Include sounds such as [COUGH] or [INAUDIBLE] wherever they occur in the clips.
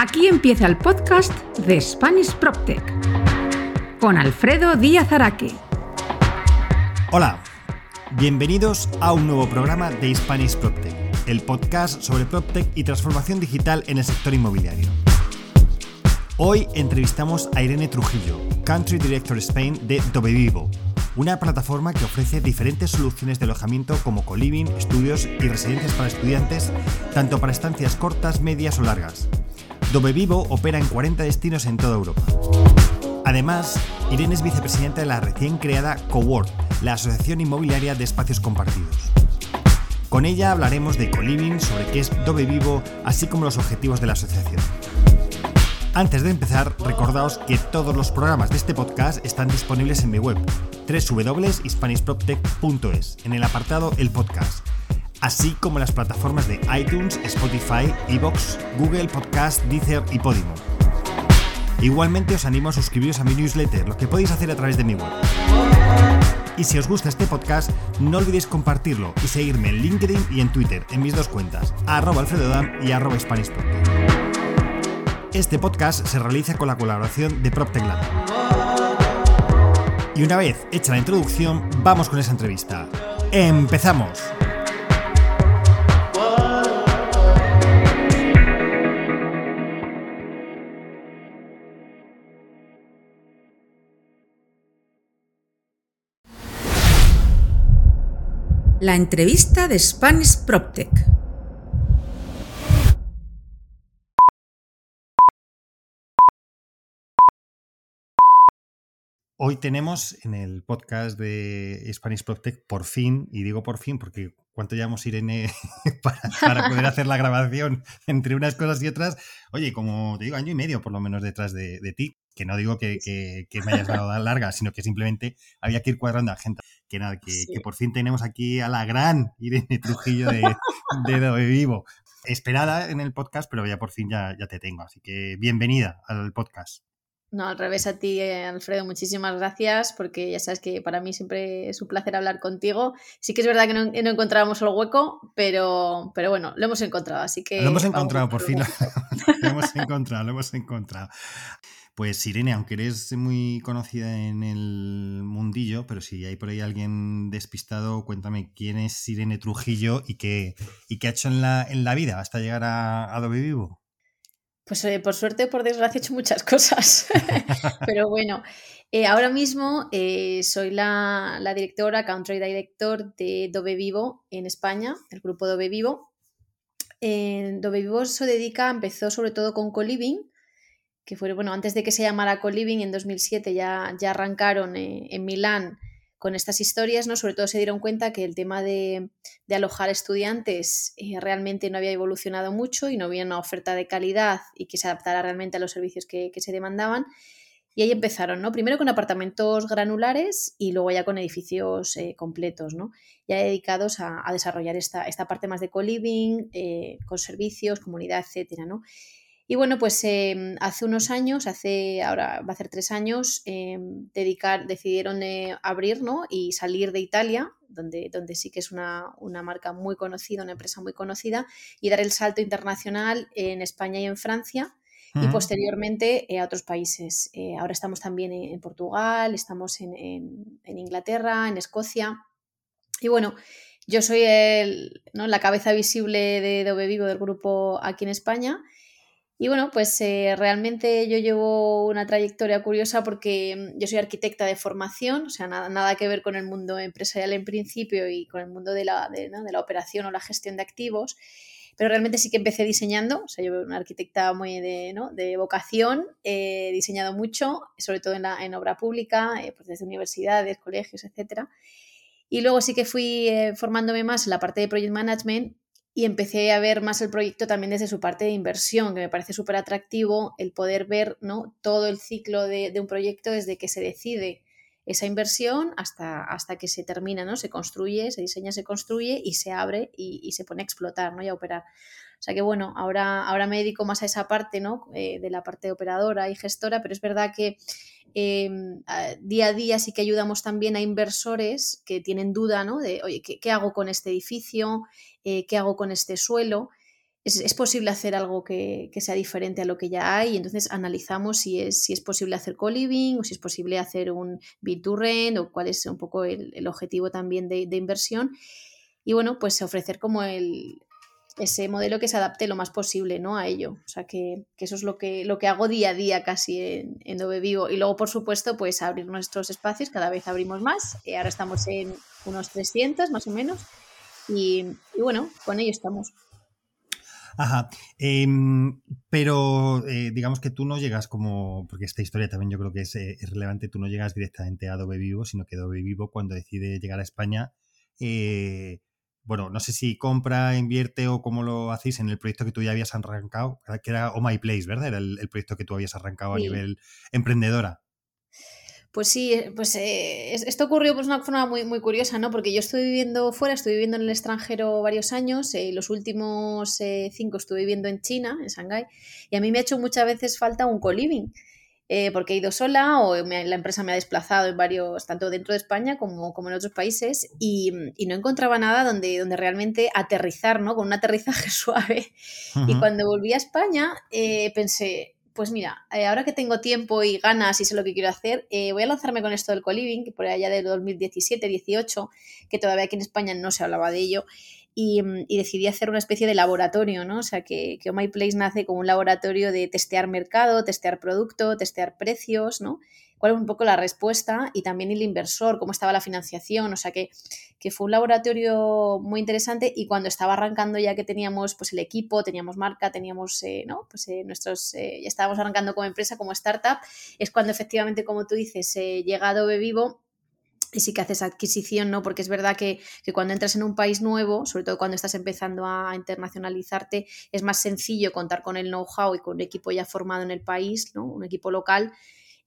Aquí empieza el podcast de Spanish PropTech con Alfredo Díaz Araque. Hola, bienvenidos a un nuevo programa de Spanish PropTech, el podcast sobre PropTech y transformación digital en el sector inmobiliario. Hoy entrevistamos a Irene Trujillo, Country Director Spain de Dobevivo, una plataforma que ofrece diferentes soluciones de alojamiento como co-living, estudios y residencias para estudiantes, tanto para estancias cortas, medias o largas. Dobevivo opera en 40 destinos en toda Europa. Además, Irene es vicepresidenta de la recién creada Cowork, la Asociación Inmobiliaria de Espacios Compartidos. Con ella hablaremos de co-living, sobre qué es Dobevivo, así como los objetivos de la asociación. Antes de empezar, recordaos que todos los programas de este podcast están disponibles en mi web, www.hispanishproptech.es, en el apartado El Podcast, así como las plataformas de iTunes, Spotify, Evox, Google Podcast, Deezer y Podimo. Igualmente os animo a suscribiros a mi newsletter, lo que podéis hacer a través de mi web. Y si os gusta este podcast, no olvidéis compartirlo y seguirme en LinkedIn y en Twitter, en mis dos cuentas, arroba alfredodam y arroba. Este podcast se realiza con la colaboración de PropTech Lab. Y una vez hecha la introducción, vamos con esa entrevista. ¡Empezamos! La entrevista de Spanish PropTech. Hoy tenemos en el podcast de Spanish PropTech, por fin, y digo por fin porque cuánto llevamos Irene [LAUGHS] para, para, poder hacer la grabación entre unas cosas y otras. Oye, como te digo, año y medio por lo menos detrás de, de ti, que no digo que, que, que, me hayas dado [LAUGHS] larga, sino que simplemente había que ir cuadrando a gente. Que nada, que, sí. que, por fin tenemos aquí a la gran Irene Trujillo de, de, de Vivo. Esperada en el podcast, pero ya por fin ya, ya te tengo. Así que bienvenida al podcast. No, al revés a ti, Alfredo, muchísimas gracias, porque ya sabes que para mí siempre es un placer hablar contigo. Sí que es verdad que no, no encontrábamos el hueco, pero, pero bueno, lo hemos encontrado, así que... Lo hemos encontrado, por fin. Lo, [LAUGHS] lo hemos encontrado, lo hemos encontrado. Pues Irene, aunque eres muy conocida en el mundillo, pero si hay por ahí alguien despistado, cuéntame quién es Irene Trujillo y qué, y qué ha hecho en la, en la vida hasta llegar a Adobe Vivo. Pues eh, por suerte, por desgracia, he hecho muchas cosas. [LAUGHS] Pero bueno, eh, ahora mismo eh, soy la, la, directora, country director de Dove Vivo en España, el grupo Dove Vivo. Dove Vivo se dedica, empezó sobre todo con co-living, que fue, bueno, antes de que se llamara co-living, en 2007 ya, ya arrancaron en Milán con estas historias, ¿no? Sobre todo se dieron cuenta que el tema de, de alojar estudiantes eh, realmente no había evolucionado mucho y no había una oferta de calidad y que se adaptara realmente a los servicios que, que, se demandaban. Y ahí empezaron, ¿no? Primero con apartamentos granulares y luego ya con edificios eh, completos, ¿no? Ya dedicados a, a, desarrollar esta, esta parte más de co-living, eh, con servicios, comunidad, etcétera, ¿no? Y bueno, pues eh, hace unos años, hace ahora va a ser tres años, eh, dedicar, decidieron eh, abrir ¿no? y salir de Italia, donde, donde sí que es una, una, marca muy conocida, una empresa muy conocida, y dar el salto internacional en España y en Francia. Uh -huh. Y posteriormente a otros países. ahora estamos también en, en Portugal, estamos en, en, en, Inglaterra, en Escocia. Y bueno, yo soy el, ¿no? la cabeza visible de Dove Vivo del grupo aquí en España. Y bueno, pues eh, realmente yo llevo una trayectoria curiosa porque yo soy arquitecta de formación, o sea, nada, nada que ver con el mundo empresarial en principio y con el mundo de la, de, de la operación o la gestión de activos, pero realmente sí que empecé diseñando, o sea, yo soy una arquitecta muy de, ¿no? de vocación, he diseñado mucho, sobre todo en, obra pública, eh, pues desde universidades, colegios, etcétera. Y luego sí que fui eh, formándome más en la parte de project management y empecé a ver más el proyecto también desde su parte de inversión, que me parece súper atractivo el poder ver ¿no? todo el ciclo de, un proyecto desde que se decide esa inversión hasta, hasta que se termina, ¿no? se construye, se diseña, se construye y se abre y, y se pone a explotar ¿no? y a operar. O sea que bueno, ahora, ahora me dedico más a esa parte ¿no? Eh, de la parte operadora y gestora, pero es verdad que eh, día a día sí que ayudamos también a inversores que tienen duda ¿no? de, oye, ¿qué, hago con este edificio? Eh, ¿Qué hago con este suelo? es, posible hacer algo que, sea diferente a lo que ya hay y entonces analizamos si es, si es posible hacer co-living o si es posible hacer un b 2 rent o cuál es un poco el, objetivo también de, inversión. Y bueno, pues ofrecer como el, ese modelo que se adapte lo más posible ¿no? a ello. O sea, que, eso es lo que, lo que hago día a día casi en, en Dove Vivo. Y luego, por supuesto, pues abrir nuestros espacios, cada vez abrimos más. Eh, ahora estamos en unos 300 más o menos. Y, y bueno, con ello estamos. Ajá. Em, pero eh, digamos que tú no llegas como, porque esta historia también yo creo que es, eh, relevante, tú no llegas directamente a Adobe Vivo, sino que Adobe Vivo cuando decide llegar a España, bueno, no sé si compra, invierte o cómo lo hacéis en el proyecto que tú ya habías arrancado, que era Oh My Place, ¿verdad? Era el, proyecto que tú habías arrancado a nivel emprendedora. Pues sí, eh, pues eh, esto ocurrió pues, de una forma muy, muy curiosa, ¿no? Porque yo estoy viviendo fuera, estoy viviendo en el extranjero varios años, eh, los últimos cinco estuve viviendo en China, en Shanghái, y a mí me ha hecho muchas veces falta un co-living, porque he ido sola o la empresa me ha desplazado en varios, tanto dentro de España como, como en otros países, y, no encontraba nada donde, donde realmente aterrizar, ¿no? Con un aterrizaje [LAUGHS] suave. Y cuando volví a España, pensé, pues mira, eh, ahora que tengo tiempo y ganas y sé lo que quiero hacer, eh, voy a lanzarme con esto del co-living, que por allá del 2017-18, que todavía aquí en España no se hablaba de ello, y, decidí hacer una especie de laboratorio, ¿no? O sea, que, que oh Place nace como un laboratorio de testear mercado, testear producto, testear precios, ¿no? cuál es un poco la respuesta y también el inversor, cómo estaba la financiación, o sea que, que, fue un laboratorio muy interesante y cuando estaba arrancando ya que teníamos pues el equipo, teníamos marca, teníamos, eh, ¿no? Pues eh, nuestros, eh, ya estábamos arrancando como empresa, como startup, es cuando efectivamente, como tú dices, llega Adobe Vivo y sí que haces adquisición, ¿no? Porque es verdad que, que, cuando entras en un país nuevo, sobre todo cuando estás empezando a internacionalizarte, es más sencillo contar con el know-how y con un equipo ya formado en el país, ¿no? Un equipo local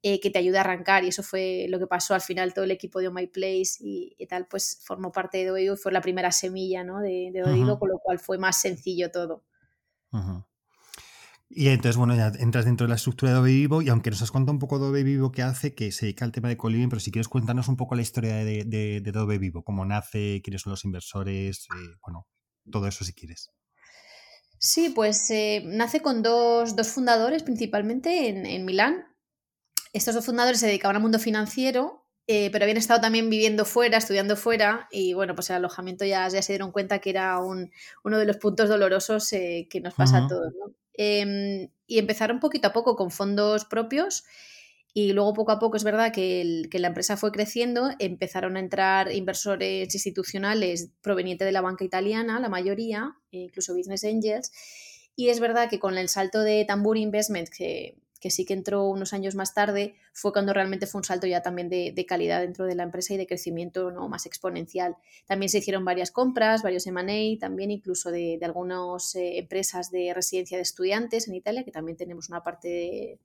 eh, que te ayude a arrancar y eso fue lo que pasó al final todo el equipo de oh My Place y, tal pues formó parte de Oigo y fue la primera semilla ¿no? de, de con lo cual fue más sencillo todo. Y entonces, bueno, ya entras dentro de la estructura de Dove Vivo y aunque nos has contado un poco de Dove Vivo que hace, que se dedica al tema de Coliving, pero si quieres cuéntanos un poco la historia de, de, de Vivo, cómo nace, quiénes son los inversores, eh, bueno, todo eso si quieres. Sí, pues eh, nace con dos, dos, fundadores principalmente en, en Milán, estos dos fundadores se dedicaban al mundo financiero, eh, pero habían estado también viviendo fuera, estudiando fuera, y bueno, pues el alojamiento ya, ya se dieron cuenta que era un, uno de los puntos dolorosos eh, que nos pasa a todos. Em, y empezaron poquito a poco con fondos propios. Y luego poco a poco es verdad que, que, la empresa fue creciendo, empezaron a entrar inversores institucionales provenientes de la banca italiana, la mayoría, incluso business angels. Y es verdad que con el salto de Tambur Investment, que que sí que entró unos años más tarde, fue cuando realmente fue un salto ya también de, calidad dentro de la empresa y de crecimiento ¿no? más exponencial. También se hicieron varias compras, varios M&A, también incluso de, algunas eh, empresas de residencia de estudiantes en Italia, que también tenemos una parte de,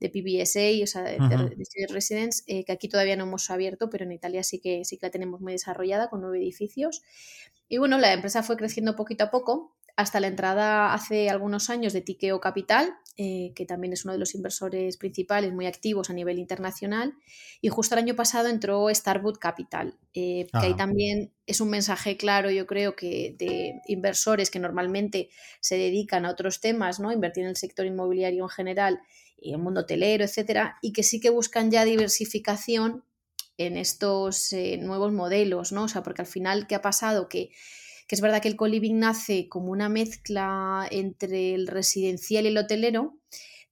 de PBSA, o sea, de, de Residence, eh, que aquí todavía no hemos abierto, pero en Italia sí que, sí que la tenemos muy desarrollada con nueve edificios. Y bueno, la empresa fue creciendo poquito a poco hasta la entrada hace algunos años de Tikeo Capital, eh, que también es uno de los inversores principales muy activos a nivel internacional. Y justo el año pasado entró Starwood Capital, eh, que ahí también es un mensaje claro, yo creo, que de inversores que normalmente se dedican a otros temas, ¿no? Invertir en el sector inmobiliario en general y el mundo hotelero, etcétera, y que sí que buscan ya diversificación en estos eh, nuevos modelos, ¿no? O sea, porque al final, ¿qué ha pasado? Que que es verdad que el co-living nace como una mezcla entre el residencial y el hotelero,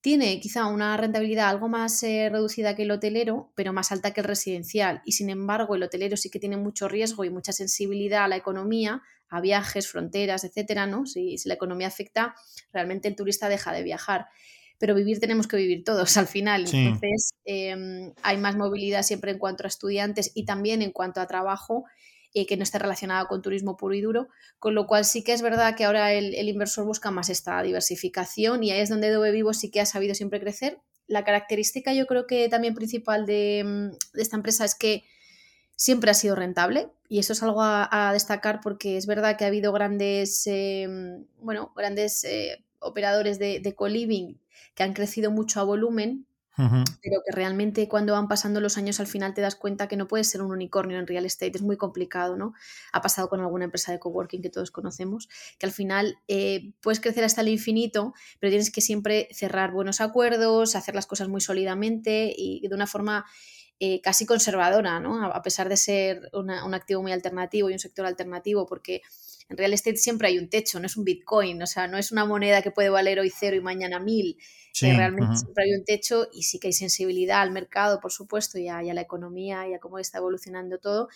tiene quizá una rentabilidad algo más eh, reducida que el hotelero, pero más alta que el residencial. Y sin embargo, el hotelero sí que tiene mucho riesgo y mucha sensibilidad a la economía, a viajes, fronteras, etcétera, ¿no? Si, la economía afecta, realmente el turista deja de viajar. Pero vivir tenemos que vivir todos [LAUGHS] al final. Entonces, em, hay más movilidad siempre en cuanto a estudiantes y también en cuanto a trabajo eh, que no esté relacionado con turismo puro y duro, con lo cual sí que es verdad que ahora el, inversor busca más esta diversificación y ahí es donde Dove Vivo sí que ha sabido siempre crecer. La característica yo creo que también principal de, mm, esta empresa es que siempre ha sido rentable y eso es algo a, destacar porque es verdad que ha habido grandes, em, bueno, grandes eh, operadores de, de co-living que han crecido mucho a volumen pero que realmente cuando van pasando los años al final te das cuenta que no puedes ser un unicornio en real estate, es muy complicado, ¿no? Ha pasado con alguna empresa de coworking que todos conocemos, que al final eh, puedes crecer hasta el infinito, pero tienes que siempre cerrar buenos acuerdos, hacer las cosas muy sólidamente y de una forma eh, casi conservadora, ¿no? A, pesar de ser un activo muy alternativo y un sector alternativo, porque en real estate siempre hay un techo, no es un Bitcoin, o sea, no es una moneda que puede valer hoy cero y mañana mil. Eh, realmente siempre hay un techo y sí que hay sensibilidad al mercado, por supuesto, y a, la economía y a cómo está evolucionando todo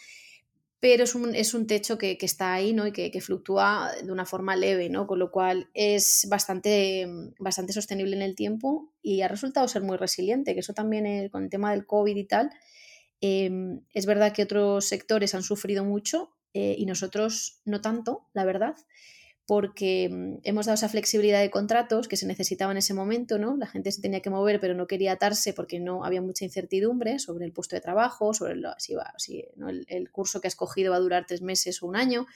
pero es un, es un techo que, está ahí ¿no? y que, fluctúa de una forma leve, ¿no? con lo cual es bastante, bastante sostenible en el tiempo y ha resultado ser muy resiliente, que eso también con el tema del COVID y tal, em, es verdad que otros sectores han sufrido mucho eh, y nosotros no tanto, la verdad porque mm, hemos dado esa flexibilidad de contratos que se necesitaba en ese momento, ¿no? La gente se tenía que mover, pero no quería atarse porque no había mucha incertidumbre sobre el puesto de trabajo, sobre si, el, curso que has cogido va a durar tres meses o un año,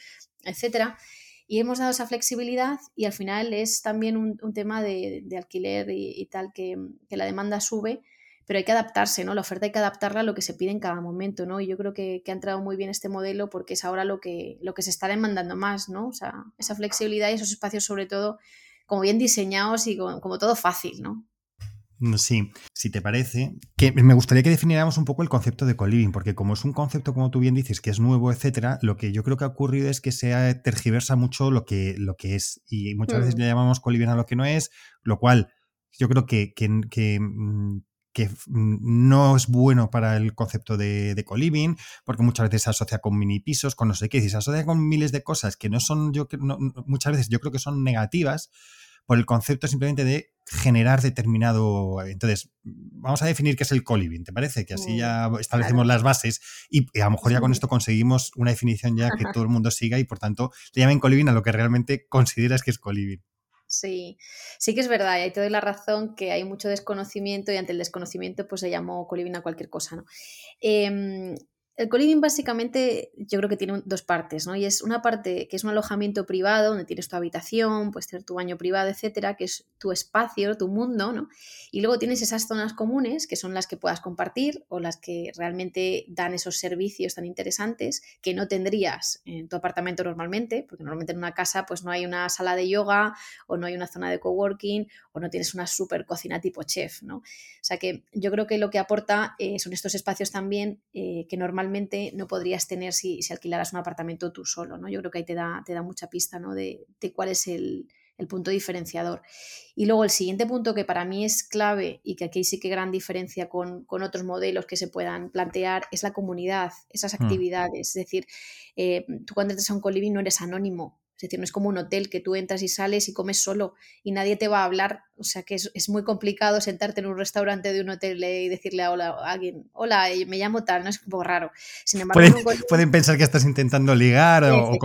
etcétera. Y hemos dado esa flexibilidad y al final es también un, tema de, alquiler y, tal que, que la demanda sube pero hay que adaptarse, ¿no? La oferta hay que adaptarla a lo que se pide en cada momento, ¿no? Y yo creo que, ha entrado muy bien este modelo porque es ahora lo que, lo que se está demandando más, ¿no? O sea, esa flexibilidad y esos espacios sobre todo como bien diseñados y como, todo fácil, ¿no? Mm, sí, si te parece, que me gustaría que definiéramos un poco el concepto de co-living, porque como es un concepto, como tú bien dices, que es nuevo, etcétera, lo que yo creo que ha ocurrido es que se tergiversa mucho lo que, lo que es. Y muchas veces mm. le llamamos co-living a lo que no es, lo cual yo creo que, que mm, que no es bueno para el concepto de, de co-living, porque muchas veces se asocia con mini pisos, con no sé qué, si se asocia con miles de cosas que no son, yo muchas veces yo creo que son negativas, por el concepto simplemente de generar determinado. Entonces, vamos a definir qué es el co-living, ¿te parece? Que así ya establecemos las bases y, a lo mejor ya con esto conseguimos una definición ya que [LAUGHS] todo el mundo siga y por tanto le llamen co-living a lo que realmente consideras que es co-living. Sí, sí que es verdad, y te doy la razón que hay mucho desconocimiento y ante el desconocimiento pues se llamó coliving a cualquier cosa, ¿no? Em, el co básicamente yo creo que tiene dos partes, ¿no? Y es una parte que es un alojamiento privado donde tienes tu habitación, puedes tener tu baño privado, etcétera, que es tu espacio, tu mundo, ¿no? Y luego tienes esas zonas comunes que son las que puedas compartir o las que realmente dan esos servicios tan interesantes que no tendrías en tu apartamento normalmente, porque normalmente en una casa pues no hay una sala de yoga o no hay una zona de coworking o no tienes una super cocina tipo chef, ¿no? O sea que yo creo que lo que aporta eh, son estos espacios también eh, que normalmente no podrías tener si, si, alquilaras un apartamento tú solo, ¿no? Yo creo que ahí te da, te da mucha pista, ¿no? De, cuál es el, punto diferenciador. Y luego el siguiente punto que para mí es clave y que aquí sí que gran diferencia con, otros modelos que se puedan plantear es la comunidad, esas mm. actividades. Es decir, eh, tú cuando entras a un coliving no eres anónimo, es decir, no es como un hotel que tú entras y sales y comes solo y nadie te va a hablar. O sea que es, muy complicado sentarte en un restaurante de un hotel y decirle a, hola, alguien, hola, eh, me llamo tal, no es un poco raro. Sin embargo, pueden, pensar que estás intentando ligar o,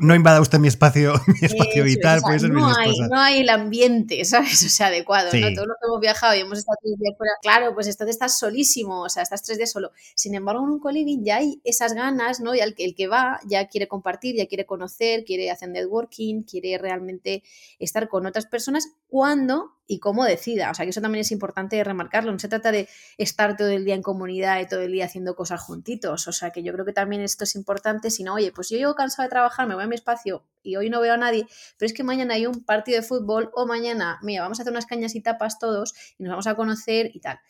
no invada usted mi espacio, [LAUGHS] mi espacio vital. no, hay, no hay el ambiente, ¿sabes? O sea, adecuado. ¿no? Todos los que hemos viajado y hemos estado tres días fuera, claro, pues entonces estás solísimo, o sea, estás tres días solo. Sin embargo, en un coliving ya hay esas ganas, ¿no? Y el que, el que va ya quiere compartir, ya quiere conocer, quiere hacer networking, quiere realmente estar con otras personas cuando y cómo decida. O sea, que eso también es importante remarcarlo. No se trata de estar todo el día en comunidad y todo el día haciendo cosas juntitos. O sea, que yo creo que también esto es importante, sino, oye, pues yo llego cansado de trabajar, me voy a mi espacio y hoy no veo a nadie, pero es que mañana hay un partido de fútbol o mañana, mira, vamos a hacer unas cañas y tapas todos y nos vamos a conocer y tal.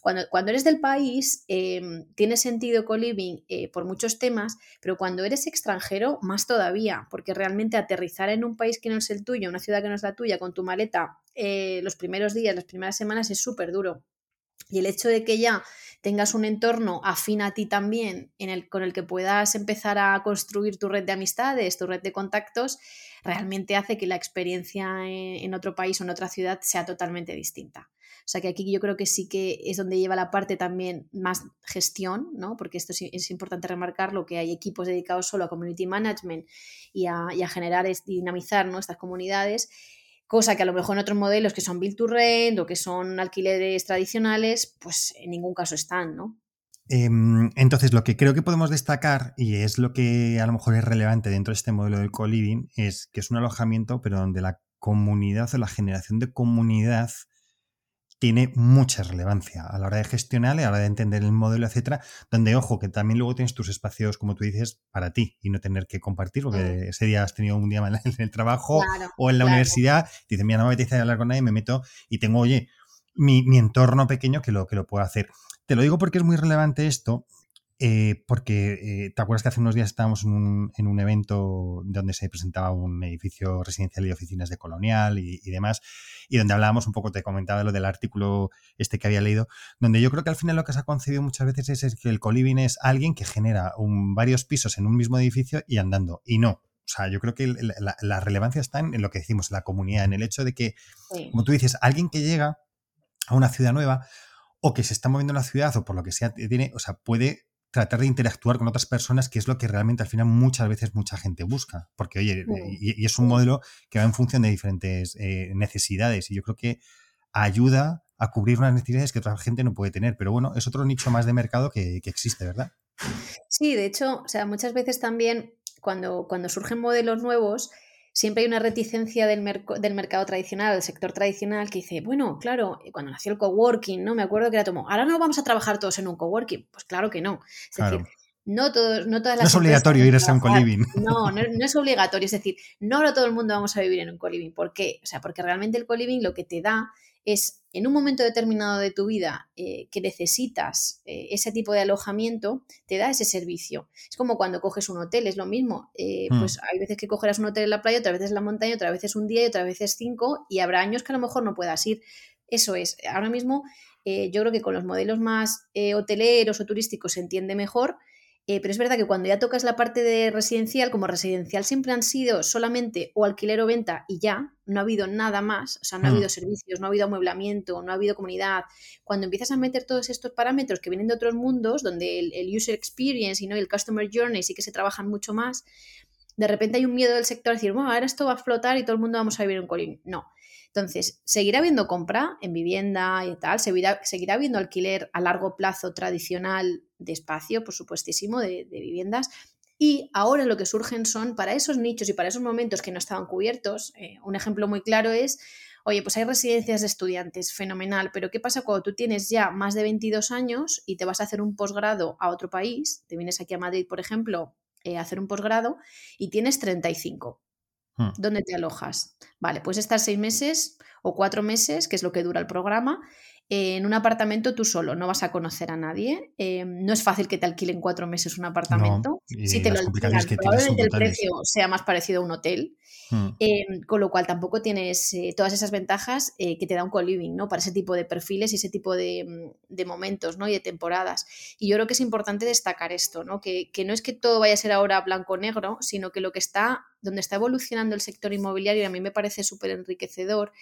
Cuando, cuando eres del país, em, tiene sentido co-living eh, por muchos temas, pero cuando eres extranjero, más todavía, porque realmente aterrizar en un país que no es el tuyo, una ciudad que no es la tuya, con tu maleta, eh, los primeros días, las primeras semanas, es súper duro. Y el hecho de que ya tengas un entorno afín a ti también, en el, con el que puedas empezar a construir tu red de amistades, tu red de contactos, realmente hace que la experiencia en otro país o en otra ciudad sea totalmente distinta. O sea que aquí yo creo que sí que es donde lleva la parte también más gestión, ¿no? Porque esto es, importante remarcarlo, que hay equipos dedicados solo a community management y a, generar, y dinamizar ¿no? estas comunidades cosa que a lo mejor en otros modelos que son build to rent o que son alquileres tradicionales, pues en ningún caso están, ¿no? Em, entonces, lo que creo que podemos destacar, y es lo que a lo mejor es relevante dentro de este modelo del co-living, es que es un alojamiento, pero donde la comunidad o la generación de comunidad tiene mucha relevancia a la hora de gestionar, a la hora de entender el modelo, etcétera, donde, ojo, que también luego tienes tus espacios, como tú dices, para ti y no tener que compartir, porque mm. ese día has tenido un día mal [LAUGHS] en el trabajo o en la universidad, dices, mira, no me apetece hablar con nadie, me meto y tengo, oye, mi, mi entorno pequeño que lo, que lo puedo hacer. Te lo digo porque es muy relevante esto, eh, porque eh, te acuerdas que hace unos días estábamos en un, en un, evento donde se presentaba un edificio residencial y oficinas de colonial y, demás, y donde hablábamos un poco, te comentaba lo del artículo este que había leído, donde yo creo que al final lo que se ha concebido muchas veces es, que el coliving es alguien que genera un, varios pisos en un mismo edificio y andando, y no. O sea, yo creo que la, relevancia está en, lo que decimos, la comunidad, en el hecho de que, como tú dices, alguien que llega a una ciudad nueva o que se está moviendo en la ciudad o por lo que sea, tiene, o sea, puede tratar de interactuar con otras personas, que es lo que realmente al final muchas veces mucha gente busca. Porque, oye, y, es un modelo que va en función de diferentes eh, necesidades y yo creo que ayuda a cubrir unas necesidades que otra gente no puede tener. Pero bueno, es otro nicho más de mercado que, que existe, ¿verdad? Sí, de hecho, o sea, muchas veces también cuando, cuando surgen modelos nuevos, siempre hay una reticencia del, del, mercado tradicional, del sector tradicional, que dice, bueno, claro, eh, cuando nació el coworking, ¿no? Me acuerdo que era como, ahora no vamos a trabajar todos en un coworking. Pues claro que no. Es decir, no, todos, no todas las... No es obligatorio ir a un coliving. No, no, no, es obligatorio. Es decir, no ahora todo el mundo vamos a vivir en un coliving. ¿Por qué? O sea, porque realmente el coliving lo que te da es en un momento determinado de tu vida eh, que necesitas eh, ese tipo de alojamiento, te da ese servicio. Es como cuando coges un hotel, es lo mismo. Eh, hmm. Pues hay veces que cogerás un hotel en la playa, otras veces en la montaña, otras veces un día y otras veces cinco, y habrá años que a lo mejor no puedas ir. Eso es. Ahora mismo yo creo que con los modelos más hoteleros o turísticos se entiende mejor eh, pero es verdad que cuando ya tocas la parte de residencial, como residencial siempre han sido solamente o alquiler o venta y ya, no ha habido nada más, o sea, no ha mm. habido servicios, no ha habido amueblamiento, no ha habido comunidad. Cuando empiezas a meter todos estos parámetros que vienen de otros mundos, donde el, user experience y ¿no? el customer journey sí que se trabajan mucho más, de repente hay un miedo del sector a decir, bueno, ahora esto va a flotar y todo el mundo vamos a vivir en colín. No. Entonces, seguirá habiendo compra en vivienda y tal, seguirá, seguirá habiendo alquiler a largo plazo tradicional de espacio, por supuestísimo, de, viviendas. Y ahora lo que surgen son, para esos nichos y para esos momentos que no estaban cubiertos, eh, un ejemplo muy claro es, oye, pues hay residencias de estudiantes, fenomenal, pero ¿qué pasa cuando tú tienes ya más de 22 años y te vas a hacer un posgrado a otro país? Te vienes aquí a Madrid, por ejemplo, eh, a hacer un posgrado y tienes 35. Hmm. ¿Dónde te alojas? Vale, pues estar seis meses o cuatro meses, que es lo que dura el programa, en un apartamento tú solo, no vas a conocer a nadie. Eh, no es fácil que te alquilen cuatro meses un apartamento. si te lo alquilan, probablemente el precio sea más parecido a un hotel. Hmm. Em, con lo cual tampoco tienes eh, todas esas ventajas eh, que te da un co-living, ¿no? Para ese tipo de perfiles y ese tipo de, mm, momentos, ¿no? Y de temporadas. Y yo creo que es importante destacar esto, ¿no? Que, que no es que todo vaya a ser ahora blanco-negro, sino que lo que está, donde está evolucionando el sector inmobiliario, y a mí me parece súper enriquecedor,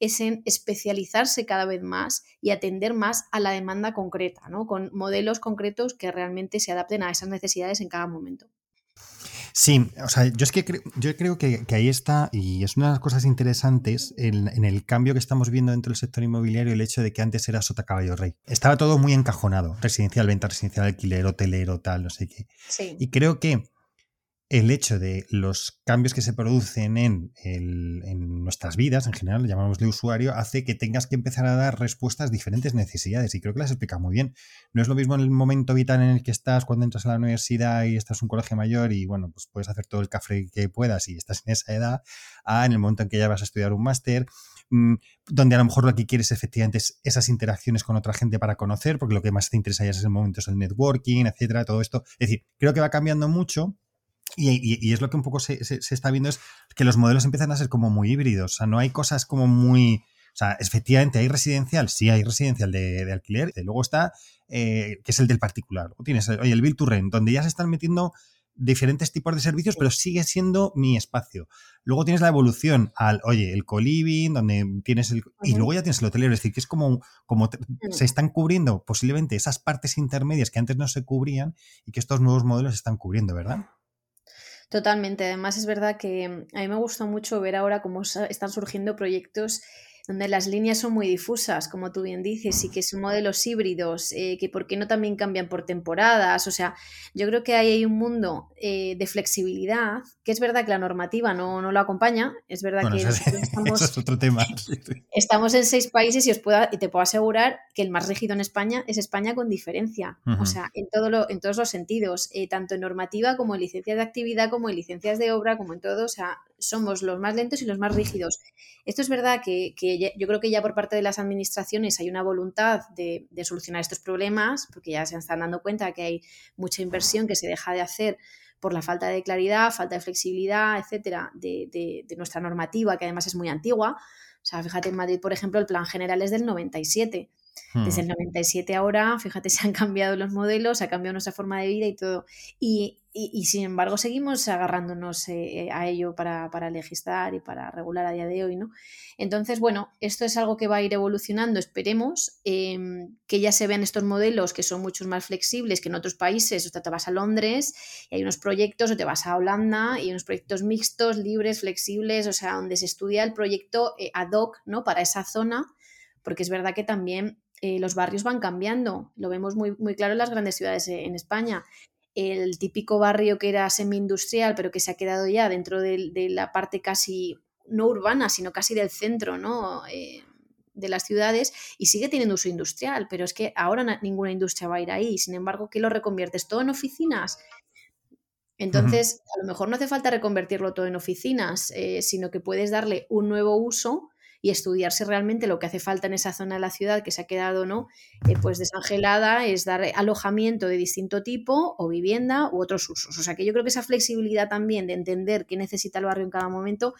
es en especializarse cada vez más y atender más a la demanda concreta, ¿no? Con modelos concretos que realmente se adapten a esas necesidades en cada momento. Sí, o sea, yo es que yo creo que, ahí está, y es una de las cosas interesantes en, el cambio que estamos viendo dentro del sector inmobiliario, el hecho de que antes era sota caballo rey. Estaba todo muy encajonado, residencial, venta residencial, alquiler, hotelero, tal, no sé qué. Sí. Y creo que el hecho de los cambios que se producen en, nuestras vidas, en general, llamamos de usuario, hace que tengas que empezar a dar respuestas a diferentes necesidades. Y creo que las explica muy bien. No es lo mismo en el momento vital en el que estás cuando entras a la universidad y estás en un colegio mayor y, bueno, pues puedes hacer todo el café que puedas y estás en esa edad, a en el momento en que ya vas a estudiar un máster, mm, donde a lo mejor lo que quieres efectivamente es esas interacciones con otra gente para conocer, porque lo que más te interesa ya es el momento es el networking, etcétera, todo esto. Es decir, creo que va cambiando mucho y, es lo que un poco se, está viendo es que los modelos empiezan a ser como muy híbridos. O sea, no hay cosas como muy. O sea, efectivamente hay residencial, sí hay residencial de, alquiler. Y luego está, eh, que es el del particular. O tienes, oye, el Bill to Rent, donde ya se están metiendo diferentes tipos de servicios, pero sigue siendo mi espacio. Luego tienes la evolución al, oye, el co-living, donde tienes el... Y luego ya tienes el hotelero, es decir, que es como, como mm. se están cubriendo posiblemente esas partes intermedias que antes no se cubrían y que estos nuevos modelos están cubriendo, ¿verdad? Totalmente. Además, es verdad que mm, a mí me gusta mucho ver ahora cómo están surgiendo proyectos donde las líneas son muy difusas, como tú bien dices, y que son modelos híbridos, eh, que por qué no también cambian por temporadas. O sea, yo creo que ahí hay un mundo eh, de flexibilidad, que es verdad que la normativa no, no lo acompaña, es verdad que [LAUGHS] estamos, es otro tema. [LAUGHS] estamos en seis países y, os puedo, y te puedo asegurar que el más rígido en España es España con diferencia, o sea, en, todo lo, en todos los sentidos, eh, tanto en normativa como en licencias de actividad, como en licencias de obra, como en todo, o sea, somos los más lentos y los más rígidos. Esto es verdad que, yo creo que ya por parte de las administraciones hay una voluntad de, solucionar estos problemas, porque ya se están dando cuenta que hay mucha inversión que se deja de hacer por la falta de claridad, falta de flexibilidad, etcétera, de, de, nuestra normativa, que además es muy antigua. O sea, fíjate, en Madrid, por ejemplo, el plan general es del 97. Desde el 97 hmm. ahora, fíjate, [LAUGHS] se han cambiado los modelos, se ha cambiado nuestra forma de vida y todo. Y, y, sin embargo seguimos agarrándonos eh, eh, a ello para, para, legislar y para regular a día de hoy, ¿no? Entonces, bueno, esto es algo que va a ir evolucionando, esperemos, em, que ya se vean estos modelos que son muchos más flexibles que en otros países, o sea, te vas a Londres y hay unos proyectos, o te vas a Holanda y hay unos proyectos mixtos, libres, flexibles, o sea, donde se estudia el proyecto eh, ad hoc, ¿no? Para esa zona, porque es verdad que también los barrios van cambiando. Lo vemos muy, muy claro en las grandes ciudades en España el típico barrio que era semi-industrial, pero que se ha quedado ya dentro de, la parte casi no urbana, sino casi del centro, ¿no? Eh, de las ciudades y sigue teniendo uso industrial, pero es que ahora ninguna industria va a ir ahí. Sin embargo, ¿qué lo reconviertes? ¿Todo en oficinas? Entonces, a lo mejor no hace falta reconvertirlo todo en oficinas, eh, sino que puedes darle un nuevo uso y estudiar si realmente lo que hace falta en esa zona de la ciudad que se ha quedado no eh, pues desangelada es dar alojamiento de distinto tipo o vivienda u otros usos. O sea que yo creo que esa flexibilidad también de entender qué necesita el barrio en cada momento